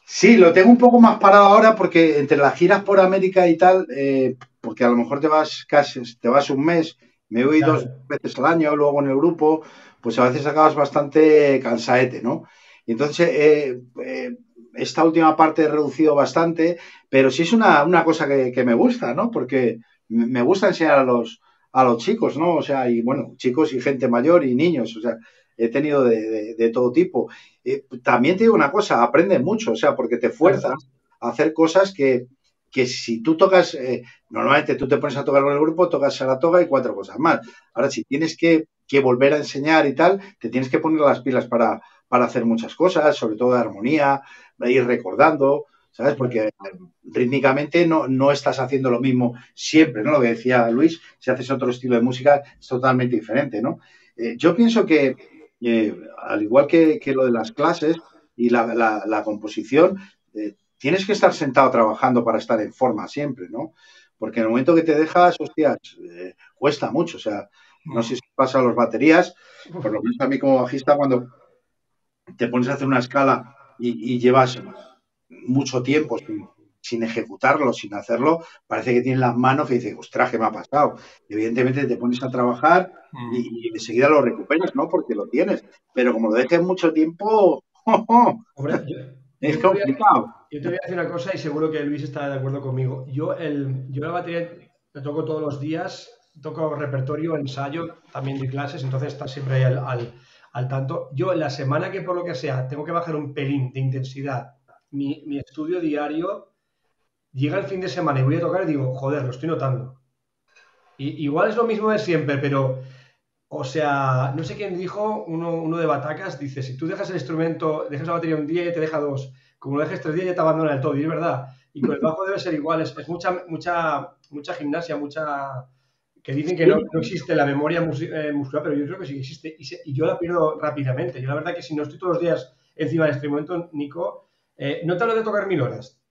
Sí, lo tengo un poco más parado ahora porque entre las giras por América y tal, eh, porque a lo mejor te vas casi, te vas un mes, me voy dos veces al año, luego en el grupo, pues a veces acabas bastante cansaete, ¿no? Y entonces eh, eh esta última parte he reducido bastante, pero sí es una, cosa que, me gusta, ¿no? Porque me gusta enseñar a los, a los chicos, ¿no? O sea, y bueno, chicos y gente mayor y niños, o sea, he tenido de, todo tipo. Eh, también te digo una cosa, aprende mucho, o sea, porque te fuerzas a hacer cosas que, si tú tocas, eh, normalmente tú te pones a tocar con el grupo, tocas a la toga y cuatro cosas más. Ahora, si tienes que, que volver a enseñar y tal, te tienes que poner las pilas para, para hacer muchas cosas, sobre todo de armonía, ir recordando, ¿sabes? Porque rítmicamente no, no estás haciendo lo mismo siempre, ¿no? Lo que decía Luis, si haces otro estilo de música es totalmente diferente, ¿no? Eh, yo pienso que, eh, al igual que, lo de las clases y la, composición, eh, tienes que estar sentado trabajando para estar en forma siempre, ¿no? Porque en el momento que te dejas, hostias, cuesta mucho, o sea, no sé si pasa a los baterías, por lo menos a mí como bajista, cuando te pones a hacer una escala y, llevas mucho tiempo sin, ejecutarlo, sin hacerlo, parece que tienes las manos que dices, ostras, ¿qué me ha pasado? Evidentemente te pones a trabajar mm. y, enseguida lo recuperas, ¿no? Porque lo tienes. Pero como lo dejes mucho tiempo, es complicado. Yo te voy a decir una cosa y seguro que Luis está de acuerdo conmigo. Yo, el, yo la batería la toco todos los días, toco repertorio, ensayo, también de clases, entonces está siempre ahí al al tanto. Yo la semana que por lo que sea tengo que bajar un pelín de intensidad, mi, estudio diario, llega el fin de semana y voy a tocar y digo, joder, lo estoy notando. Y, igual es lo mismo de siempre, pero, o sea, no sé quién dijo, uno, de Batacas, dice, si tú dejas el instrumento, dejas la batería un día y te deja dos, como lo dejes tres días ya te abandona el todo, y es verdad. Y con el bajo debe ser igual, es, es mucha, mucha, mucha gimnasia, mucha que dicen que no, existe la memoria eh, muscular, pero yo creo que sí existe y, yo la pierdo rápidamente. Yo la verdad que si no estoy todos los días encima de este momento, Nico, eh, no te lo de tocar mil horas,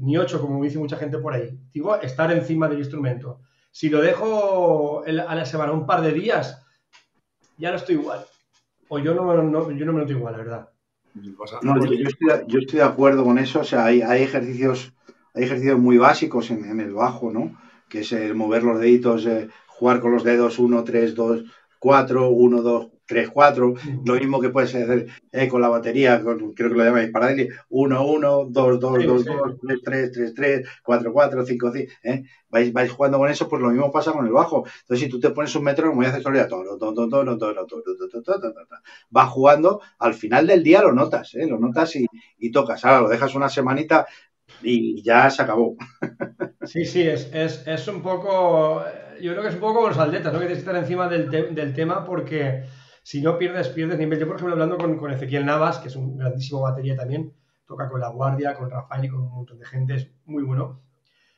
ni ocho, como dice mucha gente por ahí. Digo, estar encima del instrumento. Si lo dejo a la semana un par de días, ya no estoy igual. O yo no, yo no me noto igual, la verdad. yo, estoy, de acuerdo con eso. O sea, hay, ejercicios, hay ejercicios muy básicos en, en el bajo, ¿no? que es el mover los deditos, eh, jugar con los dedos 1, 3, 2, 4, 1, 2, 3, 4, lo mismo que puedes hacer eh, con la batería, creo que lo llamáis para 1, 1, 2, 2, 2, 2, 3, 3, 3, 3, 4, 4, 5, 5, ¿eh? vais, vais jugando con eso, pues lo mismo pasa con el bajo. Entonces, si tú te pones un metro, como haces todo, todo, todo, todo, todo, todo, vas jugando, al final del día lo notas, ¿eh? lo notas y, y tocas. Ahora lo dejas una semanita, y ya se acabó. Sí, sí, es, un poco, yo creo que es un poco los atletas, ¿no? Que tienes que estar encima del, tema porque si no pierdes, pierdes nivel. Yo, por ejemplo, hablando con, Ezequiel Navas, que es un grandísimo batería también, toca con La Guardia, con Rafael y con un montón de gente, es muy bueno.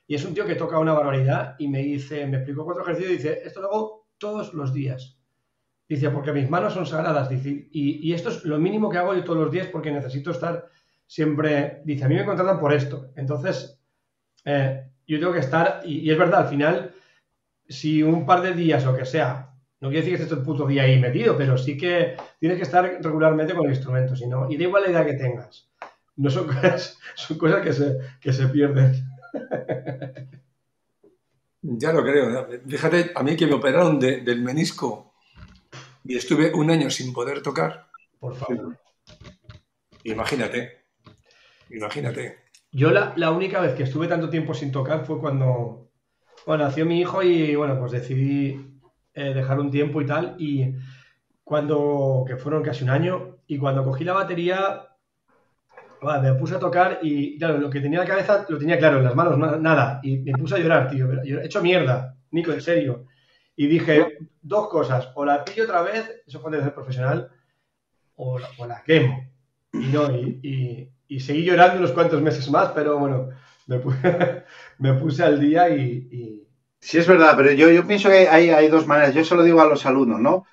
Y es un tío que toca una barbaridad y me dice, me explicó cuatro ejercicios y dice, esto lo hago todos los días. Dice, porque mis manos son sagradas, dice, y, y esto es lo mínimo que hago yo todos los días porque necesito estar siempre dice, a mí me contratan por esto. Entonces, eh, yo tengo que estar, y, es verdad, al final, si un par de días o que sea No quiere decir que estés el puto día ahí metido, pero sí que tienes que estar regularmente con el instrumento, si no, y da igual la edad que tengas. No son cosas, son cosas que, se, que se pierden. Ya lo creo. Fíjate, a mí que me operaron del menisco y estuve un año sin poder tocar. Por favor. Imagínate. Imagínate. Yo la, la, única vez que estuve tanto tiempo sin tocar fue cuando, bueno, nació mi hijo y bueno, pues decidí eh, dejar un tiempo y tal. Y cuando, que fueron casi un año, y cuando cogí la batería, me puse a tocar y claro, lo que tenía en la cabeza lo tenía claro, en las manos nada. Y me puse a llorar, tío. He hecho mierda, Nico, en serio. Y dije dos cosas, o la pillo otra vez, eso fue de ser profesional, o la, quemo. Y no, y, y, seguí llorando unos cuantos meses más, pero bueno, me puse, me puse al día y, Sí, es verdad, pero yo, yo pienso que hay, hay, dos maneras. Yo se lo digo a los alumnos, ¿no?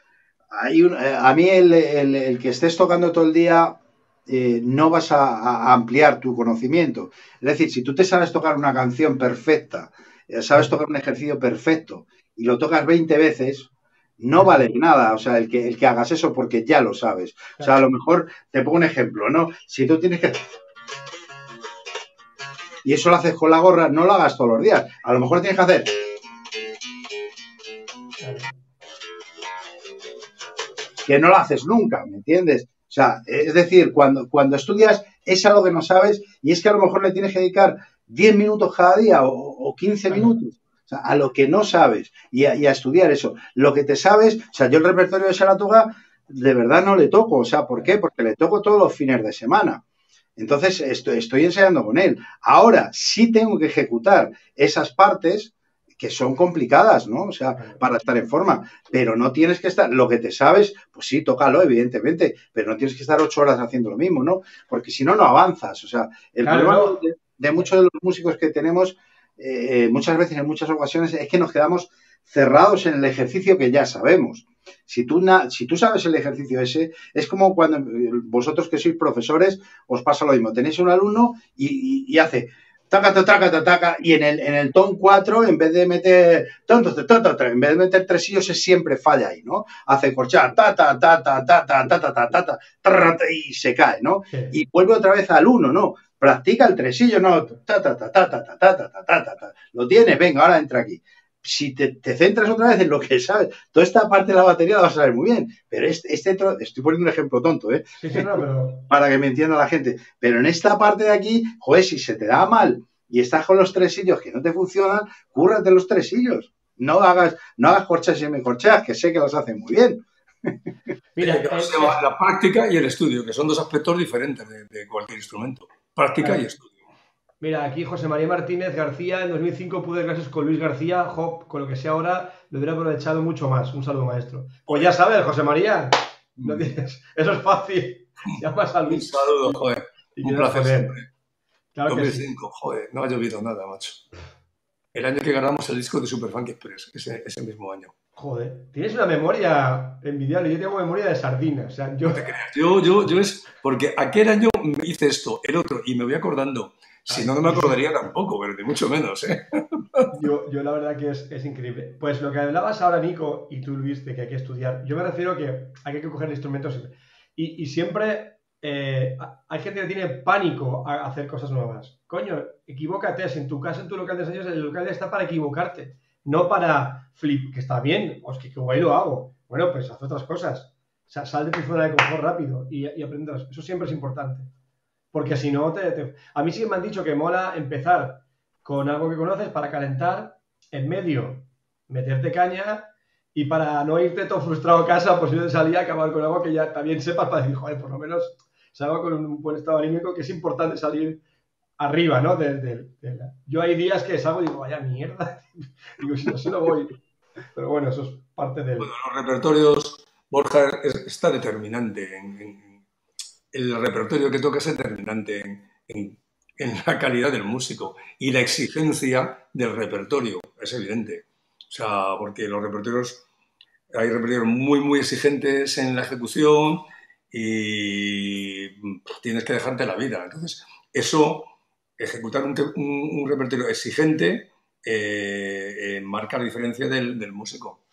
Hay un, eh, a mí el, el, el, que estés tocando todo el día eh, no vas a, a, ampliar tu conocimiento. Es decir, si tú te sabes tocar una canción perfecta, eh, sabes tocar un ejercicio perfecto y lo tocas 20 veces, no vale nada, o sea, el que, el que hagas eso porque ya lo sabes. O sea, a lo mejor te pongo un ejemplo, ¿no? Si tú tienes que... Y eso lo haces con la gorra, no lo hagas todos los días. A lo mejor tienes que hacer... Que no lo haces nunca, ¿me entiendes? O sea, es decir, cuando, cuando estudias es algo que no sabes y es que a lo mejor le tienes que dedicar 10 minutos cada día o, 15 minutos a lo que no sabes y a, estudiar eso. Lo que te sabes, o sea, yo el repertorio de Saratoga de verdad no le toco. O sea, ¿por qué? Porque le toco todos los fines de semana. Entonces estoy, estoy ensayando con él. Ahora sí tengo que ejecutar esas partes que son complicadas, ¿no? O sea, para estar en forma. Pero no tienes que estar, lo que te sabes, pues sí, tócalo, evidentemente, pero no tienes que estar ocho horas haciendo lo mismo, ¿no? Porque si no, no avanzas. O sea, el problema de, muchos de los músicos que tenemos, eh, muchas veces, en muchas ocasiones, es que nos quedamos cerrados en el ejercicio que ya sabemos. Si tú, si tú sabes el ejercicio ese, es como cuando vosotros que sois profesores os pasa lo mismo. Tenéis un alumno y hace taca, taca, taca, y en el, en el ton 4, en vez de meter, en vez de meter tresillos, es siempre falla ahí, ¿no? Hace corchar, ta, ta, ta, ta, ta, ta, ta, ta, ta, ta, y se cae, ¿no? Y vuelve otra vez al 1, ¿no? Practica el tresillo, ¿no? Ta, ta, ta, ta, ta, ta, ta, ta, ta, ta, ta, Lo tienes, venga, ahora entra aquí si te, te, centras otra vez en lo que sabes, toda esta parte de la batería la vas a saber muy bien, pero este, este estoy poniendo un ejemplo tonto, ¿eh? Sí, sí, no, pero... Para que me entienda la gente. Pero en esta parte de aquí, joder, si se te da mal y estás con los tresillos que no te funcionan, cúrrate los tresillos. No hagas, no hagas corchas y me corchas, que sé que los hacen muy bien. Mira, la práctica y el estudio, que son dos aspectos diferentes de, de cualquier instrumento. Práctica y estudio. Mira, aquí José María Martínez García, en 2005 pude clases con Luis García, Hop, con lo que sea ahora, lo hubiera aprovechado mucho más. Un saludo, maestro. Pues ya sabes, José María, no tienes, eso es fácil. Llamas a Luis. Un saludo, joder. Un placer siempre. Claro 2005, sí. joder, no ha llovido nada, macho. El año que ganamos el disco de Superfunk Express, ese, ese mismo año. Joder, tienes una memoria envidiable. Yo tengo memoria de sardina. O sea, yo... No te creas. Yo, yo, yo es. Porque aquel año me hice esto, el otro, y me voy acordando. Si no, no me acordaría tampoco, pero ni mucho menos, ¿eh? Yo, yo la verdad que es, es, increíble. Pues lo que hablabas ahora, Nico, y tú, Luis, de que hay que estudiar, yo me refiero a que hay que coger instrumentos y, y siempre eh, hay gente que tiene pánico a hacer cosas nuevas. Coño, equivócate. Si en tu casa, en tu local de ensayos, el local está para equivocarte, no para flip, que está bien, o es que, guay lo hago. Bueno, pues haz otras cosas. O sea, sal de tu zona de confort rápido y, y aprendas. Eso siempre es importante. Porque si no, te, a mí sí me han dicho que mola empezar con algo que conoces para calentar, en medio meterte caña y para no irte todo frustrado a casa, pues yo de salía acabar con algo que ya también sepas para decir, joder, por lo menos salgo con un buen estado anímico, que es importante salir arriba, ¿no? Yo hay días que salgo y digo, vaya mierda, digo, si no, no voy. Pero bueno, eso es parte del... Bueno, los repertorios, Borja está determinante en el repertorio que toca es determinante en, la calidad del músico y la exigencia del repertorio, es evidente. O sea, porque los repertorios, hay repertorios muy, muy exigentes en la ejecución y tienes que dejarte la vida. Entonces, eso, ejecutar un, repertorio exigente, eh, eh, marca la diferencia del, músico.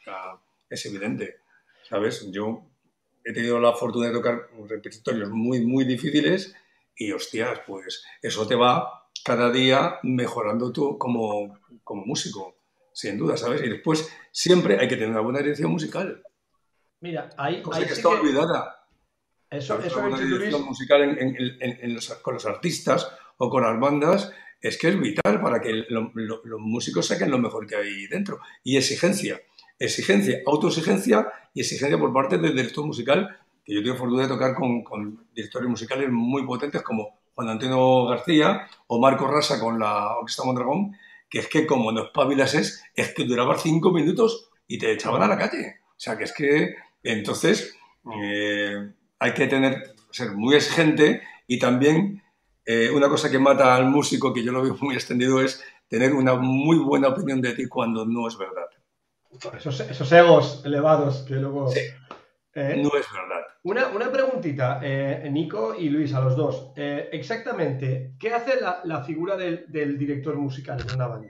es evidente, ¿sabes? Yo he tenido la fortuna de tocar repertorios muy, muy difíciles y, hostias, pues eso te va cada día mejorando tú como, como músico, sin duda, ¿sabes? Y después siempre hay que tener una buena dirección musical. Mira, ahí, Cosa ahí que sí está que- olvidada. Eso, eso Una dirección musical en- en- en los- con los artistas o con las bandas es que es vital para que lo- lo- los músicos saquen lo mejor que hay dentro. Y exigencia, exigencia, autoexigencia y exigencia por parte del director musical, que yo tengo fortuna de tocar con, directores musicales muy potentes como Juan Antonio García o Marco Rasa con la Orquesta Mondragón, que es que como no espabilases, es que duraba cinco minutos y te echaban a la calle. O sea, que es que entonces eh, hay que tener, ser muy exigente y también eh, una cosa que mata al músico, que yo lo veo muy extendido, es tener una muy buena opinión de ti cuando no es verdad. Esos, esos egos elevados que luego... Sí. Eh, No es verdad. Una, una preguntita, eh, Nico y Luis, a los dos. Eh, exactamente, ¿qué hace la, la figura del, del director musical de una banda?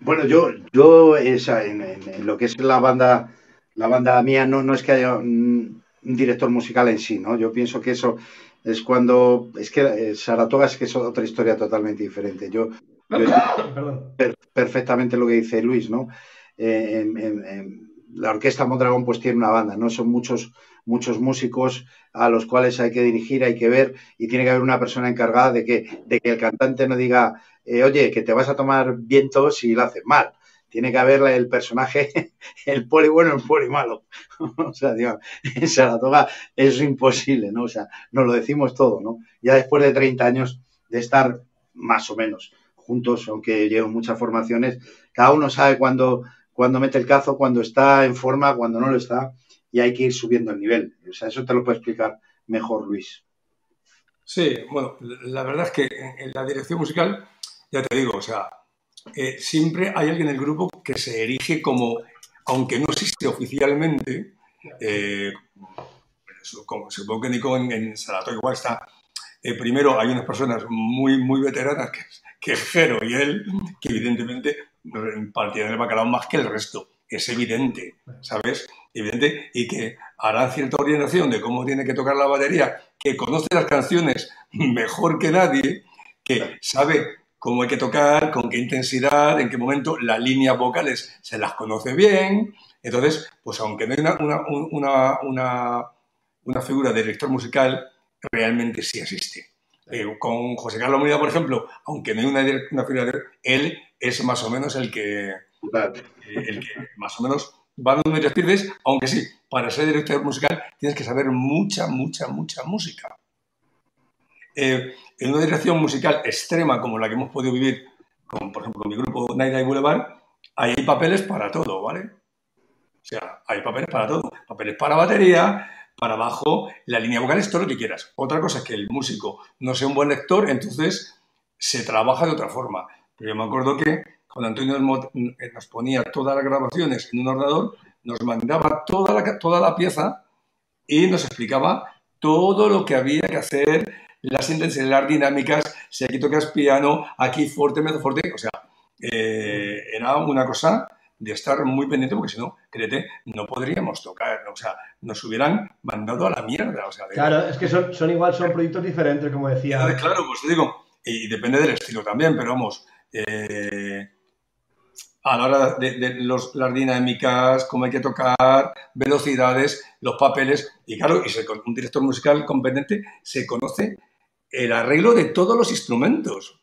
Bueno, yo, yo esa, en, en- en lo que es la banda, la banda mía, no, no es que haya un, un director musical en sí, ¿no? Yo pienso que eso es cuando, es que eh, Saratoga es que es otra historia totalmente diferente. Yo, yo Perdón. per- perfectamente lo que dice Luis, ¿no? Eh, en- en- en- la orquesta Mondragón pues tiene una banda, ¿no? Son muchos, muchos músicos a los cuales hay que dirigir, hay que ver y tiene que haber una persona encargada de que, de que el cantante no diga, eh, oye, que te vas a tomar viento si lo haces mal. Tiene que haber el personaje, el poli bueno, el poli malo. o sea, digo, en Saratoga es imposible, ¿no? O sea, nos lo decimos todo, ¿no? Ya después de 30 años de estar más o menos juntos, aunque llevo muchas formaciones, cada uno sabe cuándo, cuándo mete el cazo, cuándo está en forma, cuándo no lo está, y hay que ir subiendo el nivel. O sea, eso te lo puede explicar mejor Luis. Sí, bueno, la verdad es que en la dirección musical, ya te digo, o sea, eh, siempre hay alguien en el grupo que se erige como, aunque no existe oficialmente, eh, como supongo que Nico en, en Saratoga igual está, eh, primero hay unas personas muy, muy veteranas, que, que Jero y él, que evidentemente partían el bacalao más que el resto. Es evidente, ¿sabes? Evidente, y que harán cierta orientación de cómo tiene que tocar la batería, que conoce las canciones mejor que nadie, que sabe cómo hay que tocar, con qué intensidad, en qué momento, las líneas vocales se las conoce bien. Entonces, pues aunque no hay una, una, una, una figura de director musical, realmente sí existe. Eh, con José Carlos Molina, por ejemplo, aunque no hay una, una figura de él es más o menos el que, el que más o menos va dando directrices, aunque sí, para ser director musical tienes que saber mucha, mucha, mucha música. Eh, en una dirección musical extrema como la que hemos podido vivir, con, por ejemplo, con mi grupo Night Night Boulevard, hay papeles para todo, ¿vale? O sea, hay papeles para todo. Papeles para batería, para bajo, la línea vocal es todo lo que quieras. Otra cosa es que el músico no sea un buen lector, entonces se trabaja de otra forma. Pero yo me acuerdo que cuando Antonio mo- nos ponía todas las grabaciones en un ordenador, nos mandaba toda la, toda la pieza y nos explicaba todo lo que había que hacer, las intensidades, las dinámicas, si aquí tocas piano, aquí fuerte, medio fuerte, o sea, eh, era una cosa de estar muy pendiente porque si no, créete, no podríamos tocar, o sea, nos hubieran mandado a la mierda, o sea, de- Claro, es que son, son igual, son proyectos diferentes, como decía. Claro, pues te digo, y depende del estilo también, pero vamos, eh, a la hora de, de los, las dinámicas, cómo hay que tocar, velocidades, los papeles, y claro, y se- un director musical competente se conoce el arreglo de todos los instrumentos.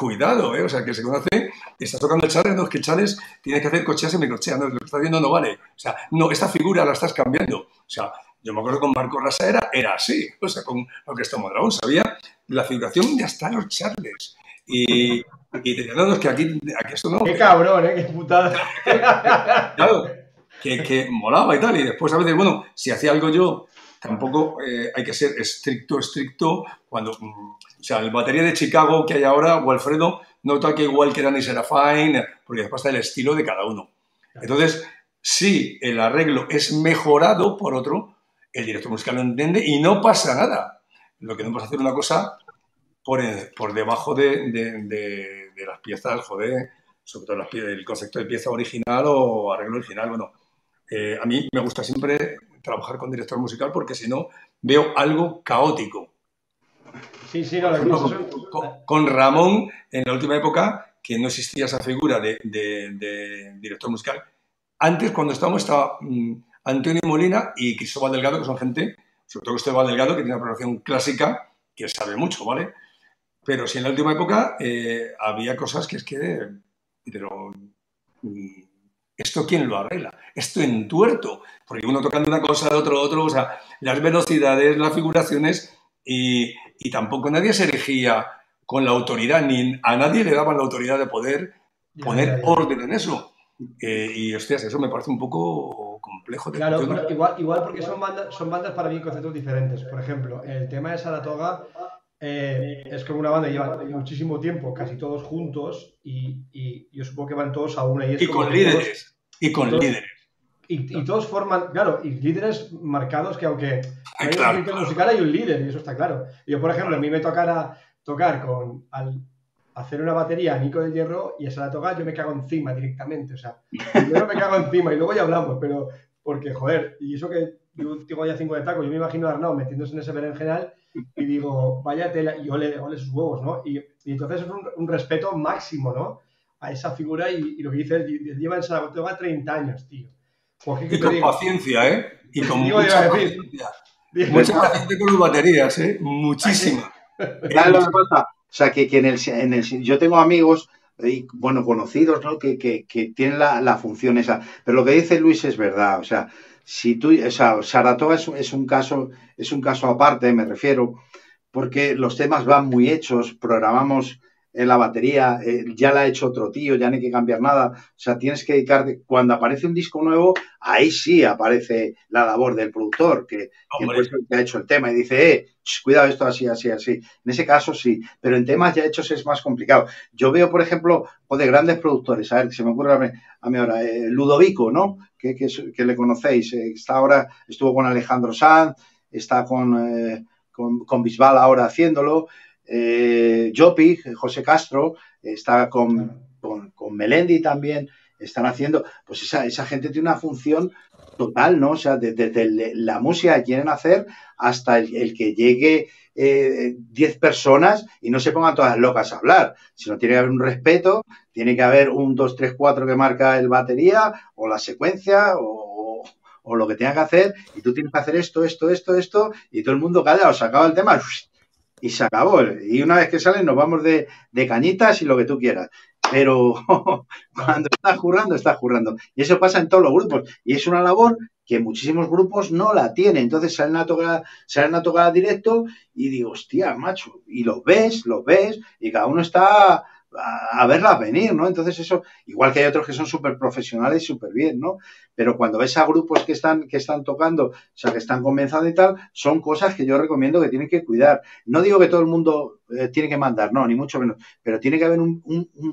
Cuidado, ¿eh? O sea, que se conoce, estás tocando el chales, no, es que el chales tienes que hacer cocheas semicocheas, no, lo que estás haciendo no vale. O sea, no, esta figura la estás cambiando. O sea, yo me acuerdo con Marco Rasa era, era así, o sea, con lo que estamos dragón, sabía la figuración de hasta los charles. Y, y te no, es que aquí, aquí esto no. Qué cabrón, ¿eh? Qué putada. Claro, que, que molaba y tal. Y después a veces, bueno, si hacía algo yo, tampoco eh, hay que ser estricto, estricto. Cuando, mm, o sea, el batería de Chicago que hay ahora, o Alfredo, no toca igual que Danny Serafine, porque después está el estilo de cada uno. Entonces, si el arreglo es mejorado por otro, el director musical lo entiende y no pasa nada. Lo que no puedes hacer una cosa por, por debajo de, de- de- de las piezas, joder. Sobre todo el concepto de pieza original o arreglo original. Bueno, eh, a mí me gusta siempre trabajar con director musical porque si no veo algo caótico. Sí, sí, no, con, Ramón, en la última época, que no existía esa figura de, director musical. Antes, cuando estábamos, estaba mm, Antonio Molina y Cristóbal Delgado, que son gente, sobre todo Cristóbal Delgado, que tiene una producción clásica, que sabe mucho, ¿vale? Pero si en la última época eh, había cosas que es que, pero, mm, ¿esto quién lo arregla? Esto en tuerto, porque uno tocando una cosa, otro, otro, o sea, las velocidades, las figuraciones, y, tampoco nadie se erigía con la autoridad, ni a nadie le daban la autoridad de poder poner orden en eso. Eh, y hostias, eso me parece un poco complejo. Claro, igual, igual porque son bandas, son bandas para mí conceptos diferentes. Por ejemplo, el tema de Saratoga eh, es como una banda que lleva muchísimo tiempo, casi todos juntos, y, yo supongo que van todos a una. Y, con líderes. Y con líderes. Y, todos forman, claro, y líderes marcados que aunque hay un musical hay un líder, y eso está claro. Yo, por ejemplo, a mí me tocara tocar con al hacer una batería a Nico de Hierro y esa la toca yo me cago encima directamente. O sea, primero me cago encima y luego ya hablamos, pero porque, joder, y eso que yo tengo ya cinco de taco, yo me imagino a Arnau metiéndose en ese berenjenal y digo, vaya tela, y ole, ole sus huevos, ¿no? Y, entonces es un, respeto máximo, ¿no? A esa figura y, lo que dice él, lleva en Saratoga 30 años, tío. Pues, y con paciencia, ¿eh? Y con mucha paciencia. Mucha paciencia con las baterías, ¿eh? Muchísima. O sea, que, en, el, en el, yo tengo amigos bueno, conocidos, ¿no? Que, que, que tienen la, la, función esa. Pero lo que dice Luis es verdad. O sea, si tú, o sea, Saratoga es, es, un caso, es un caso aparte, me refiero, porque los temas van muy hechos, programamos en la batería, eh, ya la ha hecho otro tío, ya no hay que cambiar nada. O sea, tienes que dedicarte. Cuando aparece un disco nuevo, ahí sí aparece la labor del productor, que, que, ha hecho el tema y dice, eh, cuidado, esto así, así, así. En ese caso sí, pero en temas ya hechos es más complicado. Yo veo, por ejemplo, o de grandes productores, a ver, se me ocurre a mí, ahora, eh, Ludovico, ¿no? Que, que, le conocéis, está ahora, estuvo con Alejandro Sanz, está con, con, con Bisbal ahora haciéndolo eh, Jopi, José Castro, está con, con, Melendi también, están haciendo, pues esa, esa gente tiene una función total, ¿no? O sea, desde, la música que quieren hacer hasta el, que llegue 10 eh, personas y no se pongan todas locas a hablar, sino tiene que haber un respeto, tiene que haber un 2, 3, 4 que marca el batería o la secuencia o, o, lo que tenga que hacer y tú tienes que hacer esto, esto, esto, esto y todo el mundo calla, o se acaba el tema, y se acabó. Y una vez que salen nos vamos de, cañitas y lo que tú quieras. Pero cuando estás jurando, estás jurando. Y eso pasa en todos los grupos. Y es una labor que muchísimos grupos no la tienen. Entonces salen a tocar, salen a tocar directo y digo, hostia, macho. Y los ves, los ves, y cada uno está a, verlas venir, ¿no? Entonces eso, igual que hay otros que son súper profesionales y súper bien, ¿no? Pero cuando ves a grupos que están, que están tocando, o sea, que están comenzando y tal, son cosas que yo recomiendo que tienen que cuidar. No digo que todo el mundo eh, tiene que mandar, no, ni mucho menos, pero tiene que haber un,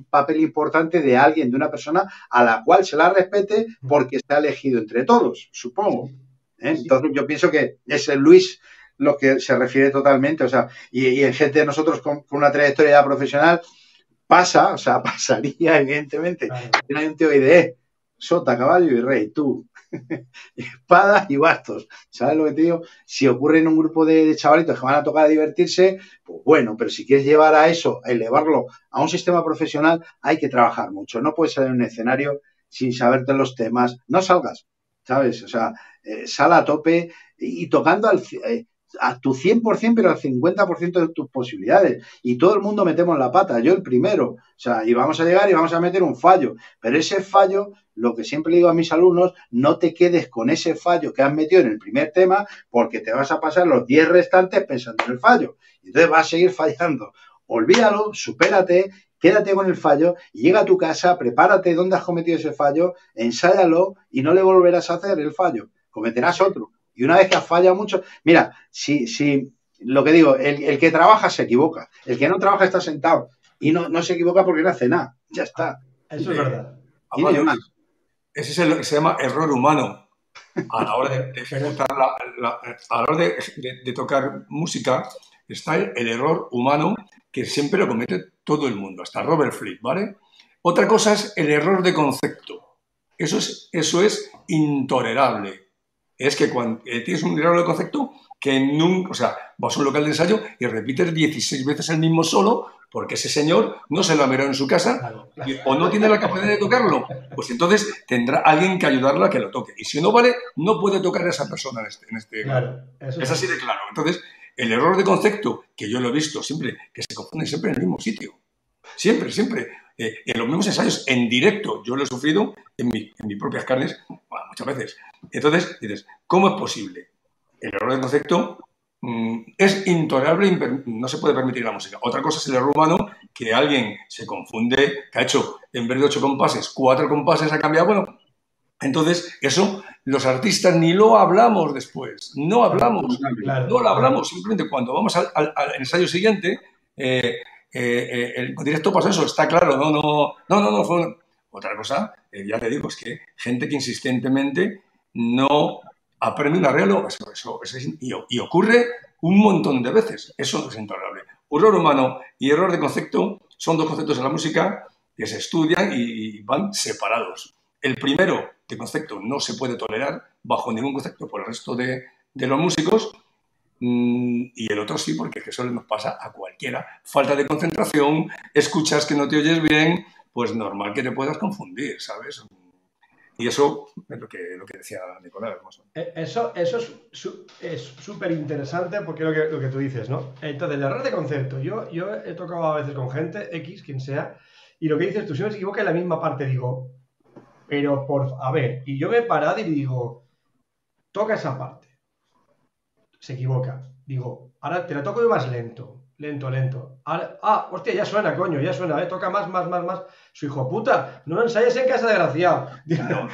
papel importante de alguien, de una persona a la cual se la respete porque está elegido entre todos, supongo. ¿eh? Entonces yo pienso que es el Luis lo que se refiere totalmente, o sea, y, en gente de nosotros con, con una trayectoria profesional, pasa, o sea, pasaría, evidentemente. Hay un tío de eh, sota, caballo y rey, tú. Espadas y bastos. ¿Sabes lo que te digo? Si ocurre en un grupo de, chavalitos que van a tocar a divertirse, pues bueno, pero si quieres llevar a eso, a elevarlo a un sistema profesional, hay que trabajar mucho. No puedes salir en un escenario sin saberte los temas. No salgas, ¿sabes? O sea, eh, sal a tope y, tocando al. Eh, a tu 100%, pero al 50% de tus posibilidades. Y todo el mundo metemos la pata, yo el primero. O sea, y vamos a llegar y vamos a meter un fallo. Pero ese fallo, lo que siempre digo a mis alumnos, no te quedes con ese fallo que has metido en el primer tema, porque te vas a pasar los 10 restantes pensando en el fallo. Entonces vas a seguir fallando. Olvídalo, supérate, quédate con el fallo llega a tu casa, prepárate dónde has cometido ese fallo, ensáyalo y no le volverás a hacer el fallo. Cometerás otro y una vez que has fallado mucho, mira, si, si lo que digo, el, que trabaja se equivoca, el que no trabaja está sentado y no, no se equivoca porque no hace nada, ya está. Eso es verdad. ese es lo que se llama error humano. A la hora de, a la hora de, tocar música, está el, error humano que siempre lo comete todo el mundo, hasta Robert Fripp, ¿vale? Otra cosa es el error de concepto. Eso es, eso es intolerable. Es que cuando eh, tienes un error de concepto que nunca, o sea, vas a un local de ensayo y repites 16 veces el mismo solo porque ese señor no se lo ha mirado en su casa o no tiene la capacidad de tocarlo, pues entonces tendrá alguien que ayudarlo a que lo toque. Y si no vale, no puede tocar a esa persona en este... En este Claro, eso es sí. así de claro. Entonces, el error de concepto, que yo lo he visto siempre, que se confunde siempre en el mismo sitio. Siempre, siempre. Eh, en los mismos ensayos, en directo, yo lo he sufrido en, mi- en mis propias carnes bueno, muchas veces. Entonces, dices, ¿cómo es posible? El error de concepto mm, es intolerable, no se puede permitir la música. Otra cosa es el error humano, que alguien se confunde, que ha hecho, en vez de ocho compases, cuatro compases ha cambiado, bueno, entonces eso los artistas ni lo hablamos después, no hablamos. Claro. No lo hablamos, simplemente cuando vamos al, al- al ensayo siguiente, eh, eh, eh, el directo pasó eso, está claro, no, no, no, no, no fue Otra cosa, eh, ya te digo, es que gente que insistentemente no aprende un arreglo, eso, eso- eso es- y, ocurre un montón de veces, eso es intolerable. Error humano y error de concepto son dos conceptos en la música que se estudian y van separados. El primero, de concepto, no se puede tolerar bajo ningún concepto por el resto de, los músicos, y el otro sí, porque es que eso nos pasa a cualquiera. Falta de concentración, escuchas que no te oyes bien, pues normal que te puedas confundir, ¿sabes? Y eso es lo que, lo que decía Nicolás. Eh, Eso, eso es es súper interesante porque lo que, lo que tú dices, ¿no? Entonces, el error de concepto. Yo, yo he tocado a veces con gente, X, quien sea, y lo que dices tú, si no se equivoca en la misma parte, digo, pero por. A ver, y yo me he parado y digo, toca esa parte. Se equivoca. Digo, ahora te la toco yo más lento. Lento, lento. Ahora- ah, hostia, ya suena, coño, ya suena, ¿eh? Toca más, más, más, más. Su hijo puta, no lo ensayes en casa, desgraciado. Digo,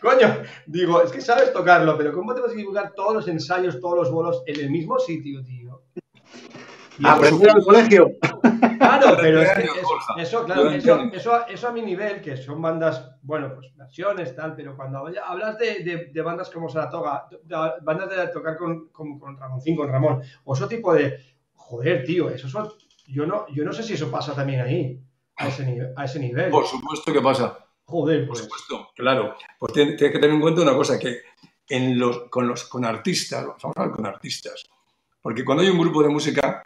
coño, digo, es que sabes tocarlo, pero ¿cómo te vas a equivocar todos los ensayos, todos los bolos en el mismo sitio, tío? Y al colegio. Claro, pero es que años, eso, claro, eso, años. eso, eso a mi nivel, que son bandas, bueno, pues versiones, tal, pero cuando habla- hablas de, de- de bandas como Saratoga, bandas de tocar con, con, con Ramoncín, con Ramón, o ese tipo de, joder, tío, eso son, yo no, yo no sé si eso pasa también ahí, a ese, nivel, a ese nivel. Por supuesto que pasa. Joder, Por pues. supuesto, claro. Pues tien- tienes que tener en cuenta una cosa, que en los, con, los, con artistas, vamos a hablar con artistas, porque cuando hay un grupo de música,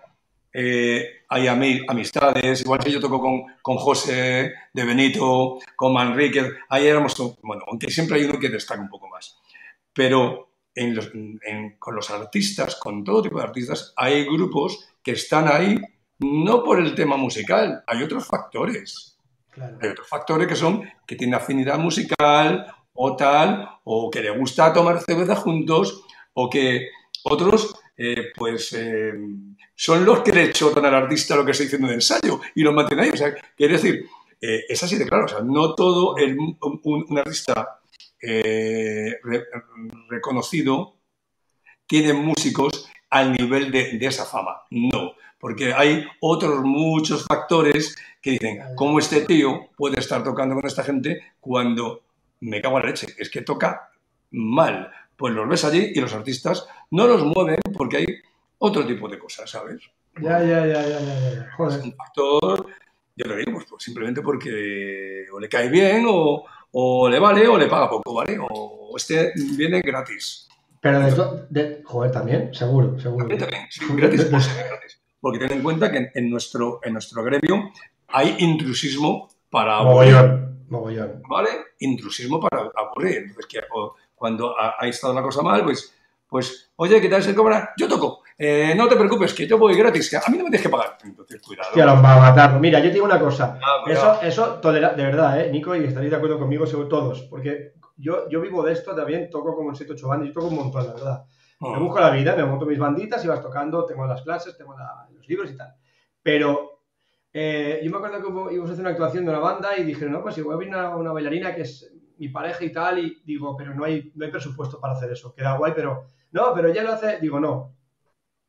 eh, hay ami- amistades, igual que yo toco con, con José de Benito, con Manrique, ahí éramos, bueno, aunque siempre hay uno que destaca un poco más. Pero en los- en- con los artistas, con todo tipo de artistas, hay grupos que están ahí no por el tema musical, hay otros factores. Claro. Hay otros factores que son que tienen afinidad musical o tal, o que le gusta tomar cerveza juntos, o que otros, eh, pues, eh, son los que le chocan al artista lo que está diciendo en el ensayo y lo mantienen ahí. O sea, quiere decir, eh, es así de claro. O sea, no todo el- un, un artista re- reconocido tiene músicos al nivel de, de esa fama. No, porque hay otros muchos factores que dicen, ¿cómo este tío puede estar tocando con esta gente cuando me cago en la leche? Es que toca mal. Pues los ves allí y los artistas no los mueven porque hay otro tipo de cosas, ¿sabes? Ya, ya, ya, ya, ya, ya, ya. Es Joder. un factor, yo te digo, pues, pues simplemente porque o le cae bien o, o le vale o le paga poco, ¿vale? O este viene gratis. Pero de, to- de- joder, también, seguro, seguro. También, también, sí, gratis, pues, gratis. Porque ten en cuenta que en, en nuestro, en nuestro gremio hay intrusismo para Mogollón, mogollón. ¿vale? Intrusismo para aburrir. Entonces, que, o, cuando ha, ha estado la cosa mal, pues, pues, oye, ¿qué tal se cobra? Yo toco. Eh, no te preocupes, que yo voy gratis, que a mí no me tienes que pagar. Entonces, cuidado. Hostia, los va a matarlo. Mira, yo te digo una cosa. Ah, Eso, eso tolera, de verdad, ¿eh? Nico, y estaréis de acuerdo conmigo, seguro todos, porque yo, yo vivo de esto también, toco como en 7 8 bandas, yo toco un montón, la verdad. Me busco la vida, me monto mis banditas y vas tocando, tengo las clases, tengo la- los libros y tal. Pero eh, yo me acuerdo que íbamos a hacer una actuación de una banda y dijeron, no, pues igual viene una, una bailarina que es mi pareja y tal, y digo, pero no hay, no hay presupuesto para hacer eso, queda guay, pero no, pero ella lo hace, digo, no.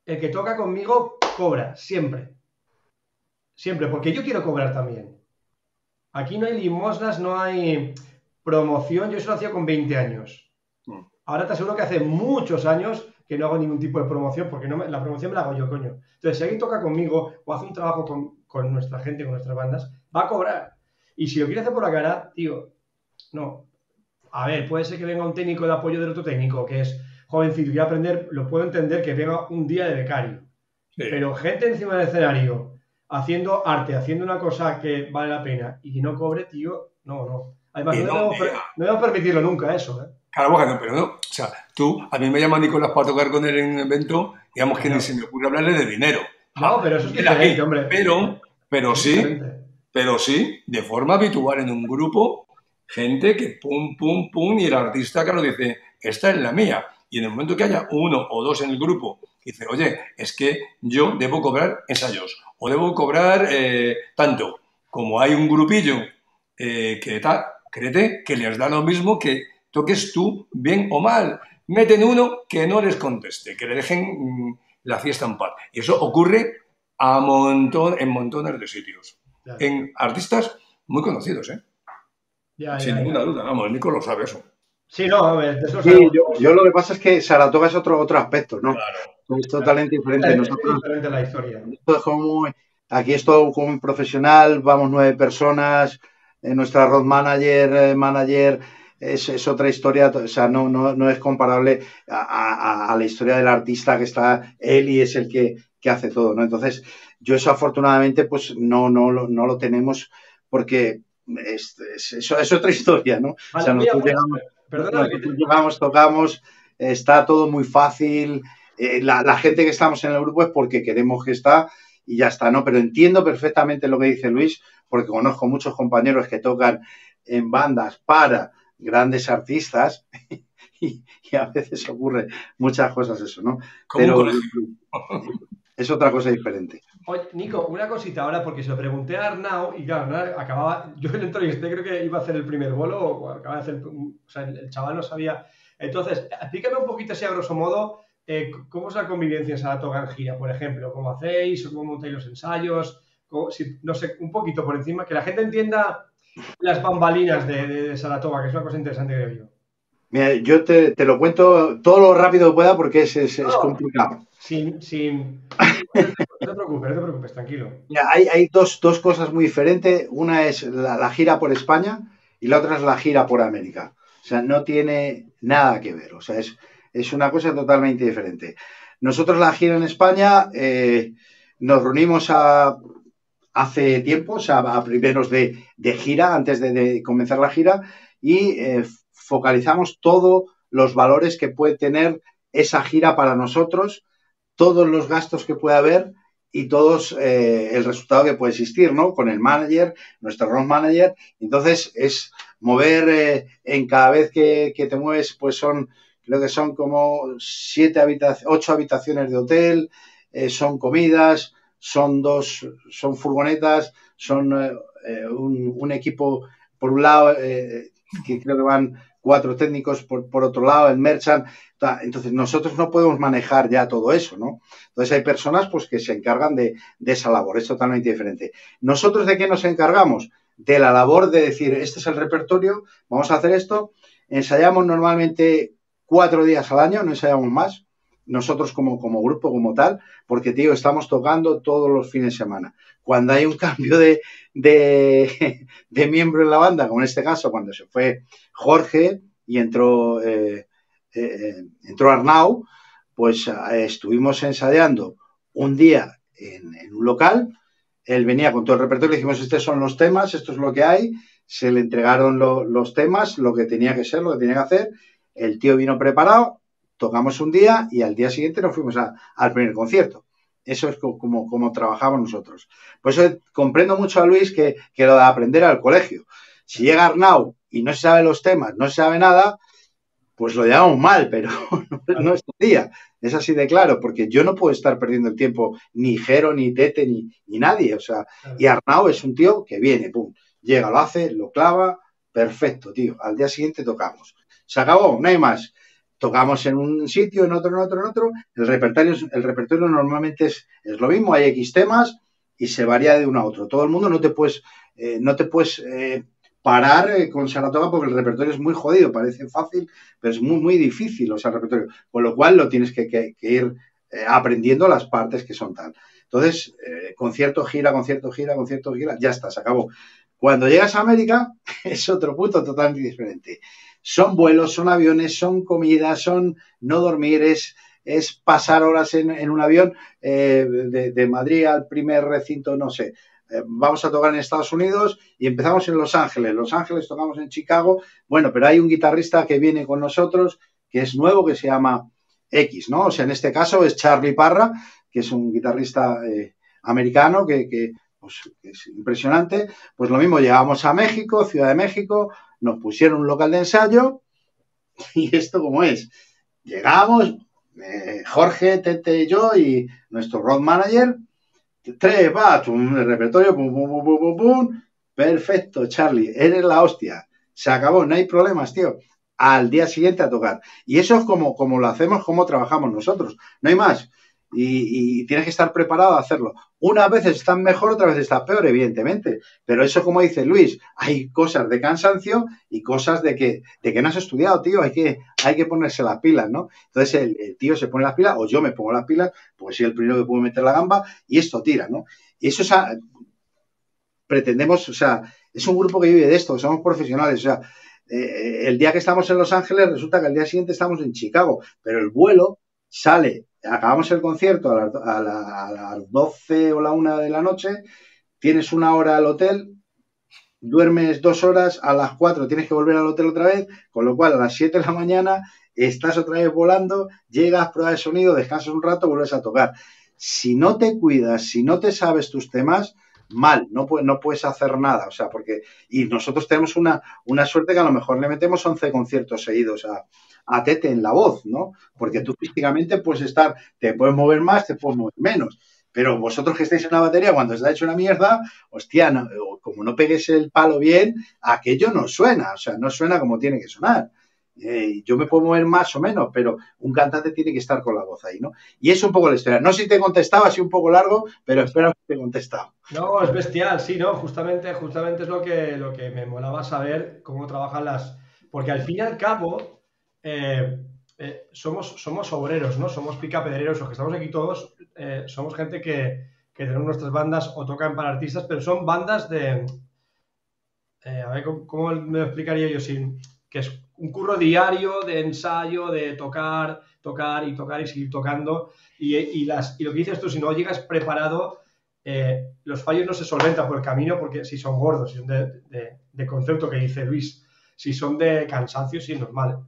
El que toca conmigo cobra, siempre. Siempre, porque yo quiero cobrar también. Aquí no hay limosnas, no hay promoción, yo eso lo hacía con 20 años. Mm. Ahora te aseguro que hace muchos años que no hago ningún tipo de promoción, porque no me- la promoción me la hago yo, coño. Entonces, si alguien toca conmigo o hace un trabajo con, con nuestra gente, con nuestras bandas, va a cobrar. Y si lo quiere hacer por la cara, tío, no. A ver, puede ser que venga un técnico de apoyo del otro técnico, que es jovencito y aprender, lo puedo entender que venga un día de becario. Pero gente encima del escenario, haciendo arte, haciendo una cosa que vale la pena y que no cobre, tío, no, no. Además, no, debemos, permitirlo nunca eso, ¿eh? Claro, bueno, pero no. O sea, tú, a mí me llama Nicolás para tocar con él en un evento, digamos que ni se me ocurre hablarle de dinero. No, pero eso es diferente, hombre. Pero, pero sí, pero sí, de forma habitual en un grupo, gente que pum, pum, pum, y el artista, claro, dice, esta es la mía. Y en el momento que haya uno o dos en el grupo, dice, oye, es que yo debo cobrar ensayos, o debo cobrar eh, tanto. Como hay un grupillo eh, que tal, créete que les da lo mismo que toques tú bien o mal. Meten uno que no les conteste, que le dejen mm, la fiesta en paz. Y eso ocurre a montón, en montones de sitios. En artistas muy conocidos, ¿eh? Sin ninguna duda, vamos, Nico lo sabe eso. Sí, no, a ver, eso sí, yo, lo que pasa es que Saratoga es otro, otro aspecto, ¿no? Claro. Es totalmente diferente. Es diferente la historia. aquí es todo como muy profesional, vamos nueve personas, eh, nuestra road manager, eh, manager es, otra historia, o sea, no, no, es comparable a, la historia del artista que está él y es el que, hace todo, ¿no? Entonces, yo eso afortunadamente pues no, no, no lo tenemos porque es, es, otra historia, ¿no? o sea, nosotros llegamos, tocamos, está todo muy fácil, eh, la, la, gente que estamos en el grupo es porque queremos que está y ya está, ¿no? Pero entiendo perfectamente lo que dice Luis, porque conozco muchos compañeros que tocan en bandas para grandes artistas y, a veces ocurre muchas cosas eso, ¿no? Pero es otra cosa diferente. Oye, Nico, una cosita ahora, porque se lo pregunté a Arnau y claro, Arnau acababa, yo en el este creo que iba a hacer el primer bolo, o acaba de hacer, o sea, el, chaval no sabía. Entonces, explícame un poquito así a grosso modo, eh, ¿cómo es la convivencia en Saratoga en gira, por ejemplo? ¿Cómo hacéis? ¿Cómo montáis los ensayos? no sé, un poquito por encima, que la gente entienda las bambalinas de, de, Saratoga, que es una cosa interesante, creo yo. Mira, yo te, lo cuento todo lo rápido que pueda porque es, es, complicado. Sin, sin... No te preocupes, no te preocupes, tranquilo. Hay, dos, cosas muy diferentes. Una es la, gira por España y la otra es la gira por América. O sea, no tiene nada que ver. O sea, es, es una cosa totalmente diferente. Nosotros la gira en España eh, nos reunimos a hace tiempo, o sea, a primeros de, gira, antes de, comenzar la gira, y eh, focalizamos todos los valores que puede tener esa gira para nosotros, todos los gastos que puede haber y todos eh, el resultado que puede existir, ¿no? Con el manager, nuestro road manager. Entonces, es mover eh, en cada vez que, que, te mueves, pues son, creo que son como siete habitaciones, ocho habitaciones de hotel, son comidas, son dos, son furgonetas, son eh, eh, un, equipo por un lado, eh, que creo que van cuatro técnicos por, por, otro lado, el merchant. Entonces, nosotros no podemos manejar ya todo eso, ¿no? Entonces, hay personas pues, que se encargan de, de esa labor, es totalmente diferente. ¿Nosotros de qué nos encargamos? De la labor de decir, este es el repertorio, vamos a hacer esto. Ensayamos normalmente cuatro días al año, no ensayamos más nosotros como, como grupo, como tal, porque, tío, estamos tocando todos los fines de semana. Cuando hay un cambio de, de, miembro en la banda, como en este caso, cuando se fue Jorge y entró, eh, eh, entró Arnau, pues eh, estuvimos ensayando un día en, un local, él venía con todo el repertorio, le dijimos, estos son los temas, esto es lo que hay, se le entregaron los temas, lo que tenía que ser, lo que tenía que hacer, el tío vino preparado, tocamos un día y al día siguiente nos fuimos al primer concierto. Eso es como, como, trabajamos nosotros. Por eso comprendo mucho a Luis que, lo de aprender al colegio. Si llega Arnau y no se sabe los temas, no se sabe nada, pues lo llevamos mal, pero no es día. Es así de claro, porque yo no puedo estar perdiendo el tiempo ni Jero, ni Tete, ni, ni nadie. O sea, y Arnau es un tío que viene, pum, llega, lo hace, lo clava, perfecto, tío. Al día siguiente tocamos. Se acabó, no hay más tocamos en un sitio, en otro, en otro, en otro. El repertorio, el repertorio normalmente es, es lo mismo, hay X temas y se varía de uno a otro. Todo el mundo no te puedes, eh, no te puedes eh, parar eh, con Saratoga porque el repertorio es muy jodido, parece fácil, pero es muy, muy difícil, o sea, el repertorio. Con lo cual lo tienes que, ir aprendiendo las partes que son tal. Entonces, concierto, gira, concierto, gira, concierto, gira, ya está, se acabó. Cuando llegas a América es otro punto totalmente diferente. Son vuelos, son aviones, son comidas, son no dormir, es, es pasar horas en, un avión eh, de, Madrid al primer recinto, no sé. Eh, vamos a tocar en Estados Unidos y empezamos en Los Ángeles. Los Ángeles tocamos en Chicago. Bueno, pero hay un guitarrista que viene con nosotros que es nuevo, que se llama X, ¿no? O sea, en este caso es Charlie Parra, que es un guitarrista eh, americano que, pues, que, es impresionante. Pues lo mismo, llegamos a México, Ciudad de México, nos pusieron un local de ensayo y esto como es. Llegamos, eh, Jorge, Tete y yo y nuestro road manager, tres bats, un repertorio, pum, pum, pum, pum, pum, perfecto, Charlie, eres la hostia, se acabó, no hay problemas, tío, al día siguiente a tocar. Y eso es como, como lo hacemos, como trabajamos nosotros, no hay más y, tienes que estar preparado a hacerlo. Unas veces están mejor, otras veces están peor, evidentemente. Pero eso, como dice Luis, hay cosas de cansancio y cosas de que, de que no has estudiado, tío. Hay que, hay que ponerse las pilas, ¿no? Entonces el, tío se pone las pilas, o yo me pongo las pilas, porque soy el primero que puedo meter la gamba, y esto tira, ¿no? Y eso es pretendemos, o sea, es un grupo que vive de esto, somos profesionales, o sea, eh, el día que estamos en Los Ángeles resulta que al día siguiente estamos en Chicago, pero el vuelo sale acabamos el concierto a las, 12 o la 1 de la noche, tienes una hora al hotel, duermes dos horas, a las 4 tienes que volver al hotel otra vez, con lo cual a las 7 de la mañana estás otra vez volando, llegas, pruebas el sonido, descansas un rato, vuelves a tocar. Si no te cuidas, si no te sabes tus temas, mal, no, no puedes hacer nada, o sea, porque, y nosotros tenemos una, una suerte que a lo mejor le metemos 11 conciertos seguidos a, a Tete en la voz, ¿no? Porque tú físicamente puedes estar, te puedes mover más, te puedes mover menos. Pero vosotros que estáis en la batería, cuando está hecho una mierda, hostia, como no pegues el palo bien, aquello no suena, o sea, no suena como tiene que sonar. Eh, yo me puedo mover más o menos, pero un cantante tiene que estar con la voz ahí, ¿no? Y es un poco la historia. No sé si te contestaba, así un poco largo, pero espero que te contestado. No, es bestial, sí, ¿no? Justamente, justamente es lo que, lo que me molaba saber cómo trabajan las... Porque al fin y al cabo, eh, eh, somos, somos obreros, ¿no? Somos picapedreros, los que estamos aquí todos, somos gente que, que, tenemos nuestras bandas o tocan para artistas, pero son bandas de... a ver, ¿cómo, me lo explicaría yo? Sin, que es un curro diario de ensayo, de tocar, tocar y tocar y seguir tocando. Y, las, y lo que dices tú, si no llegas preparado, los fallos no se solventan por el camino porque si son gordos, si son de, de, concepto que dice Luis, si son de cansancio, sí, normal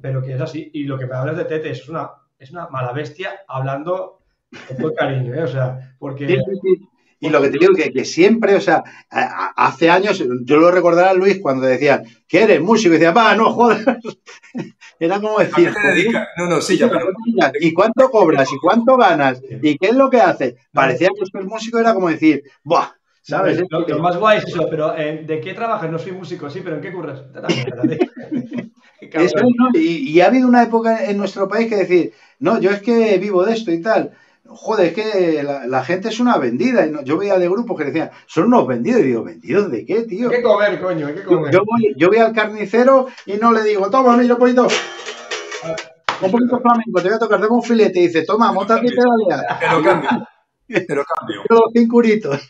pero que es así. Y lo que me hablas de Tete es una, es una mala bestia hablando con todo cariño, ¿eh? O sea, porque... Y lo que te digo que, que siempre, o sea, hace años, yo lo recordará Luis cuando decían, que eres músico? Y decía, va, no jodas. Era como decir, no, no, sí, ya, pero... ¿y cuánto cobras? ¿Y cuánto ganas? ¿Y qué es lo que haces? Parecía que ser músico era como decir, ¡buah! ¿Sabes? Lo, más guay es eso, pero eh, ¿de qué trabajas? No soy músico, sí, pero ¿en qué curras? y, ha habido una época en nuestro país que decir, no, yo es que vivo de esto y tal. Joder, es que la, gente es una vendida. yo veía de grupos que decían, son unos vendidos. Y digo, ¿vendidos de qué, tío? Hay que comer, coño, hay que comer. Yo, voy, yo voy al carnicero y no le digo, toma, mira, un poquito. Un poquito flamenco, te voy a tocar, tengo un filete. Y dice, toma, monta y pedalea. Pero cambio. Pero cambio. cinco curitos.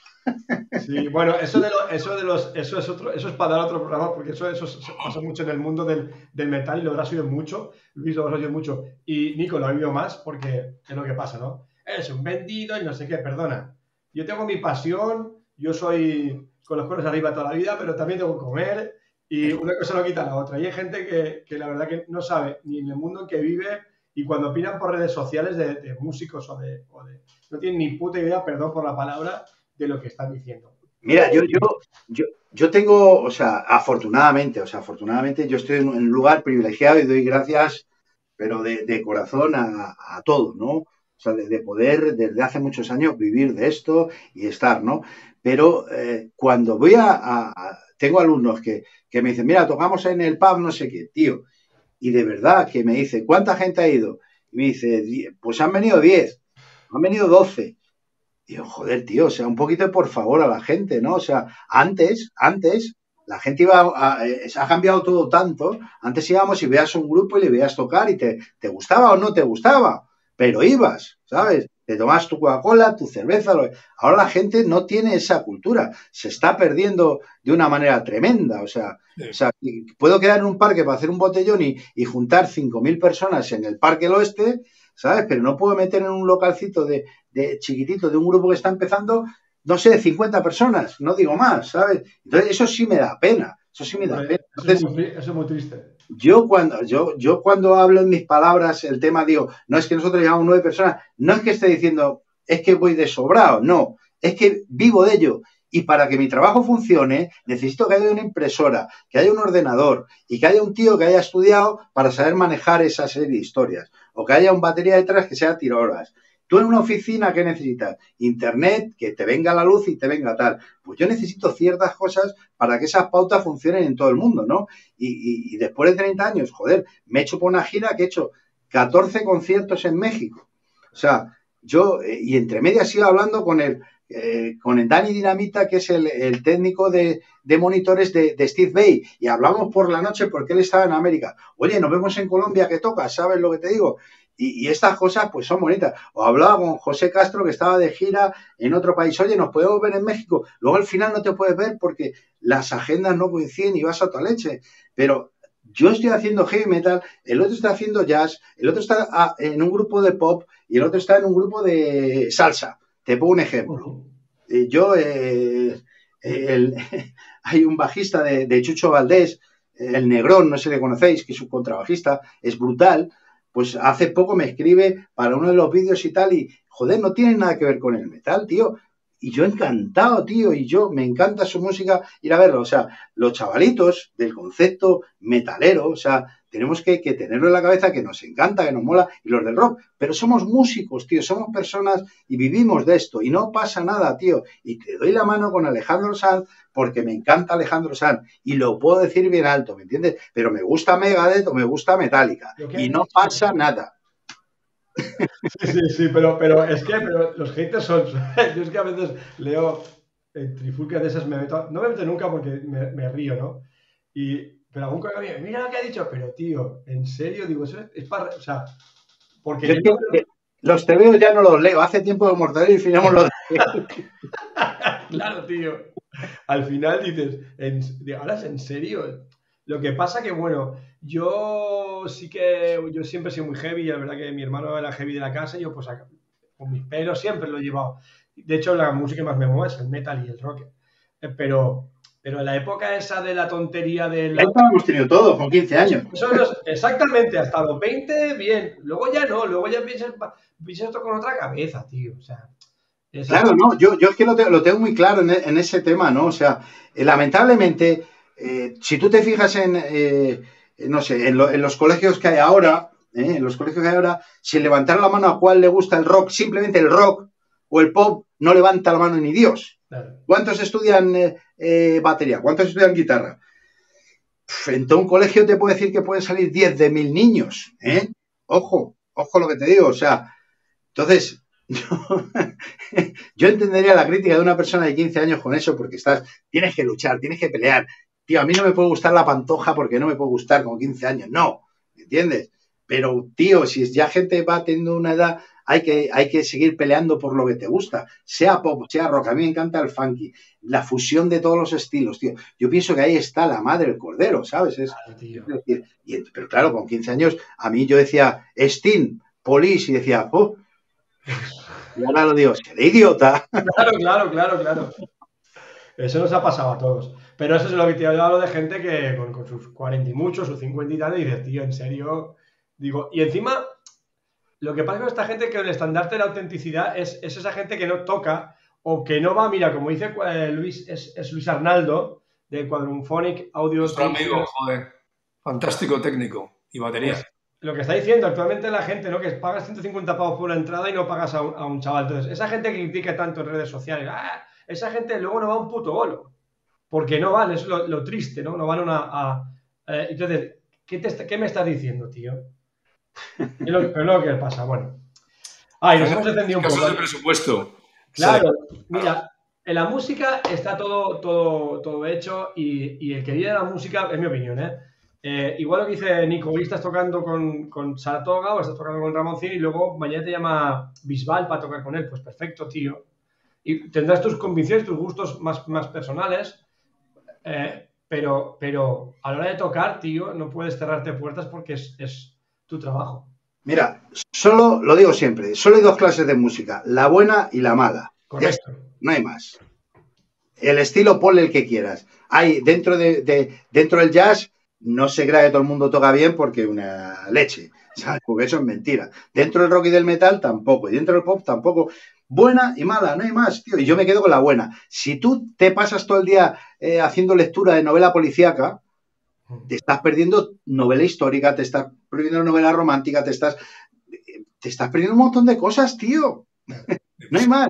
Sí, bueno, eso de, eso de los, eso es otro, eso es para dar otro programa, porque eso, eso pasa mucho en el mundo del, del metal y lo habrás oído mucho, Luis lo habrás oído mucho, y Nico lo ha oído más porque es lo que pasa, ¿no? Es un vendido y no sé qué, perdona. Yo tengo mi pasión, yo soy con los coros arriba toda la vida, pero también tengo que comer y una cosa no quita la otra. Y hay gente que, que la verdad que no sabe ni en el mundo en que vive y cuando opinan por redes sociales de, músicos o de, o de, No tienen ni puta idea, perdón por la palabra, de lo que están diciendo. Mira, yo, yo, yo, tengo, o sea, afortunadamente, o sea, afortunadamente yo estoy en un lugar privilegiado y doy gracias, pero de, corazón a, todo, ¿no? O sea, de, poder desde hace muchos años vivir de esto y estar, ¿no? Pero eh, cuando voy a, Tengo alumnos que, que me dicen, mira, tocamos en el pub, no sé qué, tío. Y de verdad que me dice, ¿cuánta gente ha ido? Y me dice, pues han venido 10, han venido 12. Digo, joder, tío, o sea, un poquito por favor a la gente, ¿no? O sea, antes, antes, la gente iba, a, eh, ha cambiado todo tanto. Antes íbamos y veas un grupo y le veías tocar y te, te gustaba o no te gustaba, pero ibas, ¿sabes? Te tomas tu Coca-Cola, tu cerveza. Ahora la gente no tiene esa cultura. Se está perdiendo de una manera tremenda. O sea, puedo quedar en un parque para hacer un botellón y, y juntar 5.000 personas en el Parque del Oeste, ¿sabes? Pero no puedo meter en un localcito de, de chiquitito de un grupo que está empezando, no sé, 50 personas, no digo más, ¿sabes? Entonces, eso sí me da pena. Eso sí me da pena. eso, es muy, triste. Yo cuando, yo, yo cuando hablo en mis palabras el tema, digo, no es que nosotros llevamos nueve personas, no es que esté diciendo, es que voy de sobrado, no, es que vivo de ello. Y para que mi trabajo funcione, necesito que haya una impresora, que haya un ordenador y que haya un tío que haya estudiado para saber manejar esa serie de historias. O que haya un batería detrás que sea horas. Tú en una oficina, ¿qué necesitas? Internet, que te venga la luz y te venga tal. Pues yo necesito ciertas cosas para que esas pautas funcionen en todo el mundo, ¿no? Y, después de 30 años, joder, me he hecho por una gira que he hecho 14 conciertos en México. O sea, yo, eh, y entre medias iba hablando con el, eh, con el Dani Dinamita, que es el, técnico de, monitores de, de, Steve Bay, y hablamos por la noche porque él estaba en América. Oye, nos vemos en Colombia, ¿qué toca? ¿Sabes lo que te digo? Y, estas cosas pues son bonitas. O hablaba con José Castro que estaba de gira en otro país. Oye, nos podemos ver en México. Luego al final no te puedes ver porque las agendas no coinciden y vas a tu leche. Pero yo estoy haciendo heavy metal, el otro está haciendo jazz, el otro está ah, en un grupo de pop y el otro está en un grupo de salsa. Te pongo un ejemplo. Yo, eh, hay un bajista de, de Chucho Valdés, el Negrón, no sé si le conocéis, que es un contrabajista, es brutal pues hace poco me escribe para uno de los vídeos y tal, y joder, no tiene nada que ver con el metal, tío. Y yo encantado, tío, y yo me encanta su música ir a verlo. O sea, los chavalitos del concepto metalero, o sea, tenemos que, tenerlo en la cabeza que nos encanta, que nos mola, y los del rock. Pero somos músicos, tío, somos personas y vivimos de esto, y no pasa nada, tío. Y te doy la mano con Alejandro Sanz porque me encanta Alejandro Sanz, y lo puedo decir bien alto, ¿me entiendes? Pero me gusta Megadeth o me gusta Metallica, y no pasa nada. Sí, sí, sí, pero, pero es que los haters son. Yo es que a veces leo trifulcas de esas, me meto, no me meto nunca porque me, me río, ¿no? Y pero algún colega mira lo que ha dicho, pero tío, en serio, digo, eso es para. O sea, porque. Los TVOs ya no los leo, hace tiempo de mortal y finamos los. claro, tío. Al final dices, ¿en, ahora es en serio. Lo que pasa que, bueno, yo sí que. Yo siempre he sido muy heavy, y la verdad que mi hermano era heavy de la casa, y yo, pues, con mis pelos siempre lo he llevado. De hecho, la música que más me mueve es el metal y el rock. Eh, pero pero en la época esa de la tontería del... La... hemos tenido todo, con 15 años. exactamente, hasta los 20, bien. Luego ya no, luego ya piensas, esto con otra cabeza, tío. O sea, Claro, no, yo, yo es que lo, tengo, muy claro en, ese tema, ¿no? O sea, eh, lamentablemente, eh, si tú te fijas en, eh, no sé, en, los colegios que hay ahora, en los colegios que hay ahora, si levantar la mano a cuál le gusta el rock, simplemente el rock o el pop, no levanta la mano ni Dios. ¿Cuántos estudian eh, eh, batería? ¿Cuántos estudian guitarra? en todo un colegio te puedo decir que pueden salir 10 de mil niños. ¿eh? Ojo, ojo lo que te digo. O sea, entonces, yo, entendería la crítica de una persona de 15 años con eso, porque estás, tienes que luchar, tienes que pelear. Tío, a mí no me puede gustar la pantoja porque no me puede gustar con 15 años. No, ¿me entiendes? Pero, tío, si ya gente va teniendo una edad hay que, hay que seguir peleando por lo que te gusta, sea pop, sea rock. A mí me encanta el funky, la fusión de todos los estilos, tío. Yo pienso que ahí está la madre del cordero, ¿sabes? Es, pero claro, con 15 años, a mí yo decía Sting, Police, y decía, oh, y ahora lo digo, de idiota. Claro, claro, claro, claro. Eso nos ha pasado a todos. Pero eso es lo que te yo hablo de gente que con, sus 40 y muchos, sus 50 y tal, y dices, tío, en serio. Digo, y encima lo que pasa con esta gente que el estandarte de la autenticidad es, esa gente que no toca o que no va, mira, como dice eh, Luis, es, Luis Arnaldo, de Quadrumphonic Audio. Nuestro amigo, joder. Fantástico técnico y batería. Pues, lo que está diciendo actualmente la gente, ¿no? Que pagas 150 pavos por la entrada y no pagas a un, chaval. Entonces, esa gente que critica tanto en redes sociales, ¡ah! Esa gente luego no va a un puto bolo. Porque no van, es lo, triste, ¿no? No van a. Eh, entonces, ¿qué, ¿qué me estás diciendo, tío? Es lo, pero lo que pasa, bueno. Ah, y nos hemos entendido un poco. de presupuesto. Claro, mira, en la música está todo, todo, todo hecho y, y el que viene de la música, es mi opinión, ¿eh? eh, igual lo que dice Nico, hoy estás tocando con, con Saratoga o estás tocando con Ramoncín y luego mañana te llama Bisbal para tocar con él. Pues perfecto, tío. Y tendrás tus convicciones, tus gustos más, más personales, eh, pero, pero a la hora de tocar, tío, no puedes cerrarte puertas porque es, es tu trabajo. Mira, solo, lo digo siempre, solo hay dos clases de música, la buena y la mala. Correcto. No hay más. El estilo ponle el que quieras. Hay dentro de, de- dentro del jazz no se crea que todo el mundo toca bien porque una leche, ¿sabes? Porque eso es mentira. Dentro del rock y del metal tampoco, y dentro del pop tampoco. Buena y mala, no hay más, tío. Y yo me quedo con la buena. Si tú te pasas todo el día eh, haciendo lectura de novela policíaca, te estás perdiendo novela histórica, te estás perdiendo novela romántica, te estás, te estás perdiendo un montón de cosas, tío. No hay más.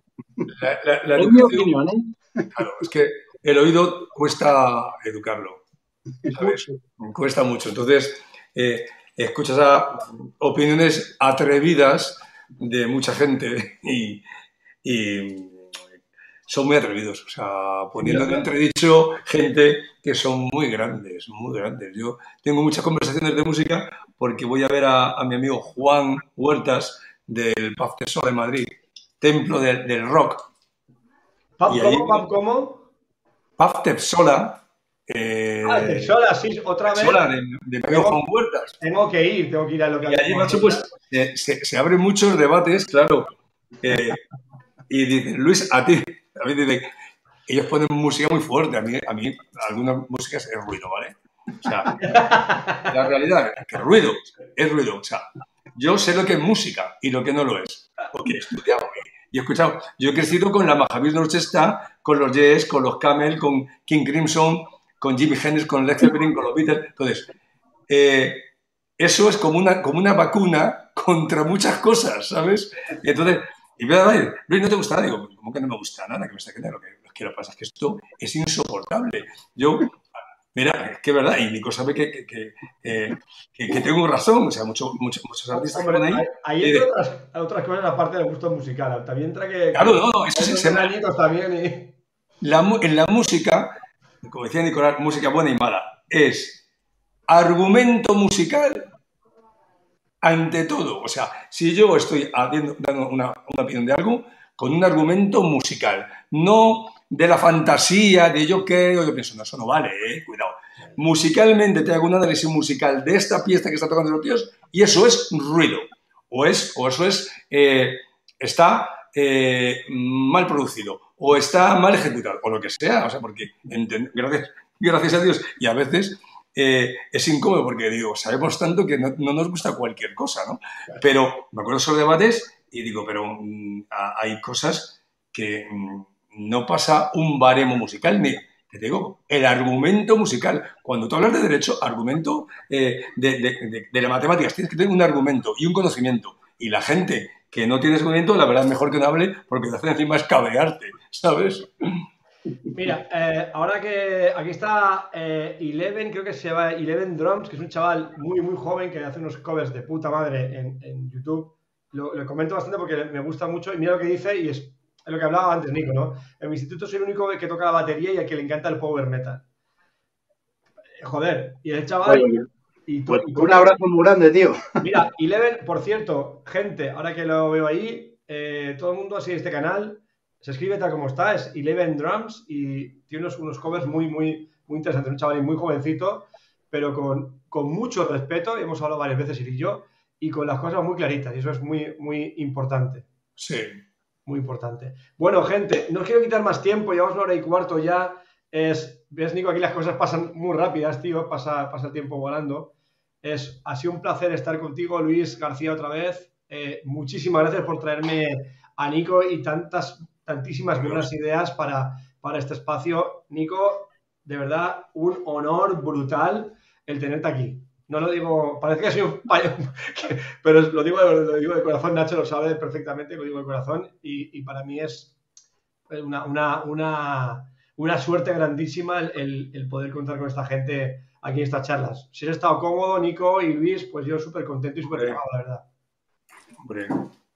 La, la- la Es mi opinión, ¿eh? Claro, es que el oído cuesta educarlo. ¿sabes? Cuesta mucho. Entonces, eh, escuchas a opiniones atrevidas de mucha gente y, y son muy atrevidos. O sea, poniendo en entredicho gente que son muy grandes, muy grandes. Yo tengo muchas conversaciones de música porque voy a ver a, a mi amigo Juan Huertas del Paz Tesoro de Madrid, templo del- del rock. ¿Pap Y ahí- cómo? ¿Pap cómo? Paz Tepsola, eh, Ah, Sola, sí, otra vez. Tepsola de, de amigo Juan Huertas. Tengo que ir, tengo que ir a lo que Y allí, macho, pues eh, se, se abren muchos debates, claro. Eh, y dicen, Luis, a ti, a mí dicen, ellos ponen música muy fuerte, a mí, a mí algunas músicas es ruido, ¿vale? O sea, la realidad es que ruido, es ruido. O sea, yo sé lo que es música y lo que no lo es, porque he estudiado y he escuchado. Yo he crecido con la Mahavir Orchestra, con los Yes, con los Camel, con King Crimson, con Jimmy Hendrix, con Led Zeppelin, con los Beatles. Entonces, eh, eso es como una, como una vacuna contra muchas cosas, ¿sabes? Entonces, y me da, Luis, ¿no te gusta nada? Digo, ¿cómo que no me gusta nada? Que me está quedando. Lo que, lo que pasa es que esto es insoportable. Yo, mira, es que es verdad, y Nico sabe que, que, que, eh, tengo razón, o sea, mucho- mucho- muchos artistas que Hombre, van ahí. ahí, ahí y entra de- otras, otras cosas aparte del gusto musical. También entra que. Claro, no, no, eso sí se también y. La en la música, como decía Nicolás, música buena y mala, es argumento musical ante todo. O sea, si yo estoy dando una, opinión de algo, con un argumento musical, no de la fantasía, de yo creo, yo pienso, no, eso no vale, eh, cuidado. Musicalmente te hago un análisis musical de esta pieza que está tocando los tíos y eso es ruido. O, es, o eso es, eh, está eh, mal producido o está mal ejecutado o lo que sea. O sea, porque gracias a Dios y a veces eh, es incómodo porque digo, sabemos tanto que no, no nos gusta cualquier cosa, ¿no? Pero me acuerdo esos debates y digo, pero mm, a- hay cosas que mm, no pasa un baremo musical ni que te digo, el argumento musical. Cuando tú hablas de derecho, argumento eh, de, de- de- de las matemáticas, tienes que tener un argumento y un conocimiento. Y la gente que no tiene ese conocimiento, la verdad es mejor que no hable porque te hace encima es cabrearte, ¿sabes? Mira, eh, ahora que aquí está eh, Eleven, creo que se llama Eleven Drums, que es un chaval muy, muy joven que hace unos covers de puta madre en, en YouTube. Lo, lo comento bastante porque me gusta mucho y mira lo que dice y es, es lo que hablaba antes, Nico, ¿no? En mi instituto soy el único que toca la batería y al que le encanta el power metal. Eh, Joder, y el chaval... Oye, y tú- Pues y tú- un abrazo muy grande, tío. Mira, Eleven, por cierto, gente, ahora que lo veo ahí, eh, todo el mundo así este canal, se escribe tal como está, es Eleven Drums y tiene unos, unos covers muy, muy, muy interesantes. Un chaval muy jovencito, pero con, con mucho respeto, y hemos hablado varias veces él y yo, y con las cosas muy claritas, y eso es muy, muy importante. Sí. Muy importante. Bueno, gente, no os quiero quitar más tiempo, llevamos una hora y cuarto ya. Es, ves, Nico, aquí las cosas pasan muy rápidas, tío, pasa, pasa el tiempo volando. Es, ha sido un placer estar contigo, Luis García, otra vez. Eh, muchísimas gracias por traerme a Nico y tantas, tantísimas buenas ideas para, para este espacio. Nico, de verdad, un honor brutal el tenerte aquí. No lo digo, parece que soy un payo, pero lo digo, de, lo digo de corazón, Nacho lo sabe perfectamente, lo digo de corazón, y, y para mí es una, una, una, una suerte grandísima el, el, poder contar con esta gente aquí en estas charlas. Si has estado cómodo, Nico y Luis, pues yo súper contento y súper cómodo, la verdad. Hombre,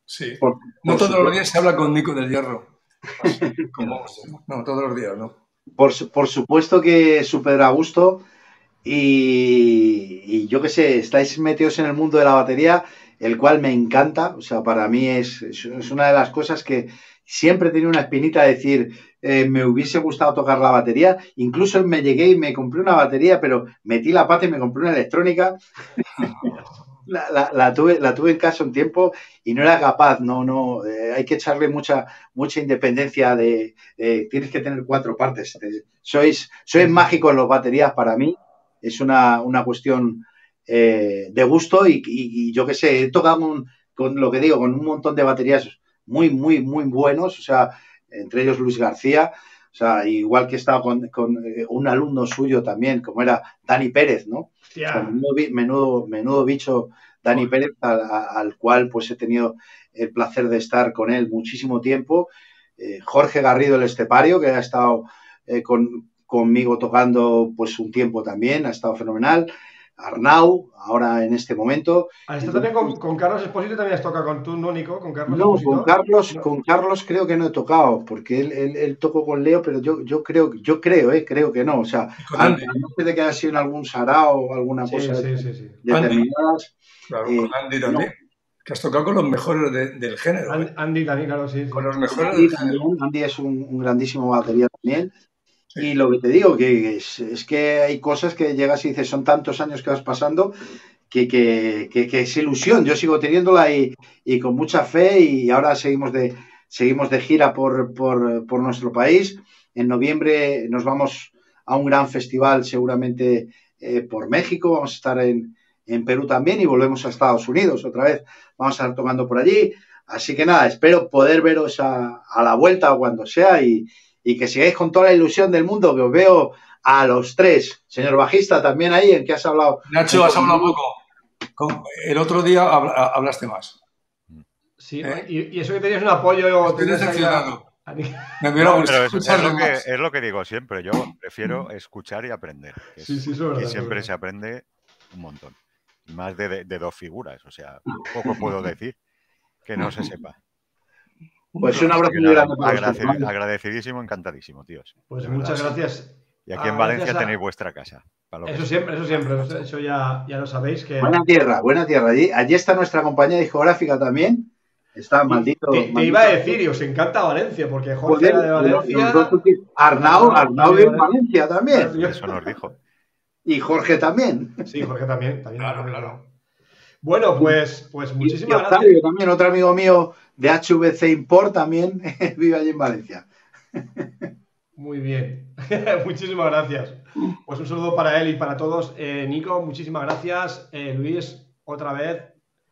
sí. Por- no todos los días se habla con Nico del Hierro. Como- no, todos los días, ¿no? Por, por supuesto que súper a gusto. Y, yo qué sé, estáis metidos en el mundo de la batería, el cual me encanta, o sea, para mí es, es una de las cosas que siempre he tenido una espinita de decir, eh, me hubiese gustado tocar la batería, incluso me llegué y me compré una batería, pero metí la pata y me compré una electrónica. la, tuve, la tuve en casa un tiempo y no era capaz, no, no, eh, hay que echarle mucha, mucha independencia de, tienes que tener cuatro partes. Sois, sois mágicos los baterías para mí, es una, cuestión eh, de gusto y, yo qué sé, he tocado con lo que digo, con un montón de baterías muy, muy, muy buenos, o sea, entre ellos Luis García, o sea, igual que he estado con, eh, un alumno suyo también, como era Dani Pérez, ¿no? Menudo, menudo, bicho Dani Pérez, al, cual pues he tenido el placer de estar con él muchísimo tiempo. Eh, Jorge Garrido el Estepario, que ha estado conmigo tocando pues un tiempo también, ha estado fenomenal. Arnau, ahora en este momento. Ah, también con, Carlos Esposito también has tocado con tú, ¿no, Nico? Con Carlos no, con Carlos, con Carlos creo que no he tocado, porque él, él, tocó con Leo, pero yo, yo creo, yo creo, eh, creo que no. O sea, no sé de que haya sido en algún sarao o alguna cosa sí, sí, sí, determinadas. Claro, con eh, Andy también. Que has tocado con los mejores del género. ¿eh? Andy, también, claro, sí. Con los mejores Andy, Andy es un, un grandísimo batería también. Y lo que te digo, que es, que hay cosas que llegas y dices, son tantos años que vas pasando, que, que, que, es ilusión. Yo sigo teniéndola y, y, con mucha fe y ahora seguimos de, seguimos de gira por, por, por, nuestro país. En noviembre nos vamos a un gran festival seguramente eh, por México, vamos a estar en, en Perú también y volvemos a Estados Unidos otra vez. Vamos a estar tocando por allí. Así que nada, espero poder veros a, a la vuelta o cuando sea y, y que sigáis con toda la ilusión del mundo, que os veo a los tres. Señor bajista, también ahí, ¿en qué has hablado? Nacho, has hablado poco. El otro día hablaste más. Sí, ¿Eh? y, eso que tenías un apoyo... Estoy decepcionado. Me pero es, lo que, es, lo que, digo siempre, yo prefiero escuchar y aprender. sí, sí, eso y siempre se aprende un montón. Más de, de, dos figuras, o sea, poco puedo decir que no se sepa. Pues un abrazo muy grande para Agradecidísimo, encantadísimo, tíos. Pues muchas gracias. Y aquí en ah, Valencia tenéis vuestra casa. Eso siempre, eso siempre, eso ya, ya lo sabéis. Que... Buena tierra, buena tierra. Allí, allí está nuestra compañía discográfica también. Está maldito. Te, iba a decir, y os encanta Valencia, porque Jorge era de Valencia. Arnau, Arnau de Valencia también. Eso nos dijo. Y Jorge también. Sí, Jorge también. también claro, claro. Bueno, pues, pues muchísimas gracias. también, otro amigo mío de HVC Import también vive allí en Valencia. Muy bien, muchísimas gracias. Pues un saludo para él y para todos. Eh, Nico, muchísimas gracias. Eh, Luis, otra vez,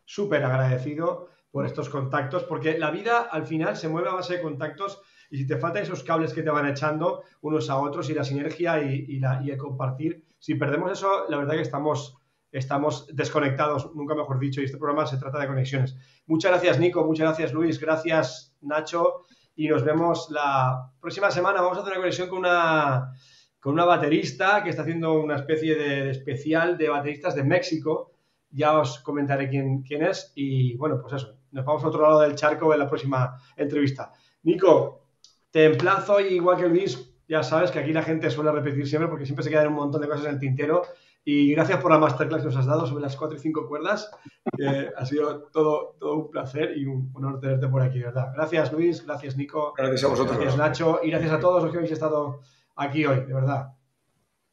súper agradecido por estos contactos, porque la vida al final se mueve a base de contactos y si te faltan esos cables que te van echando unos a otros y la sinergia y, la, y el compartir, si perdemos eso, la verdad que estamos estamos desconectados, nunca mejor dicho, y este programa se trata de conexiones. Muchas gracias, Nico, muchas gracias, Luis, gracias, Nacho, y nos vemos la próxima semana. Vamos a hacer una conexión con una, con una baterista que está haciendo una especie de, especial de bateristas de México. Ya os comentaré quién, quién es, y bueno, pues eso, nos vamos a otro lado del charco en la próxima entrevista. Nico, te emplazo, igual que Luis, ya sabes que aquí la gente suele repetir siempre porque siempre se quedan un montón de cosas en el tintero y gracias por la masterclass que nos has dado sobre las cuatro y cinco cuerdas. ha sido todo, todo un placer y un honor tenerte por aquí, ¿verdad? Gracias, Luis. Gracias, Nico. Gracias a vosotros. Gracias, Nacho. Y gracias a todos los que habéis estado aquí hoy, de verdad.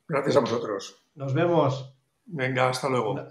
Gracias a vosotros. Nos vemos. Venga, hasta luego.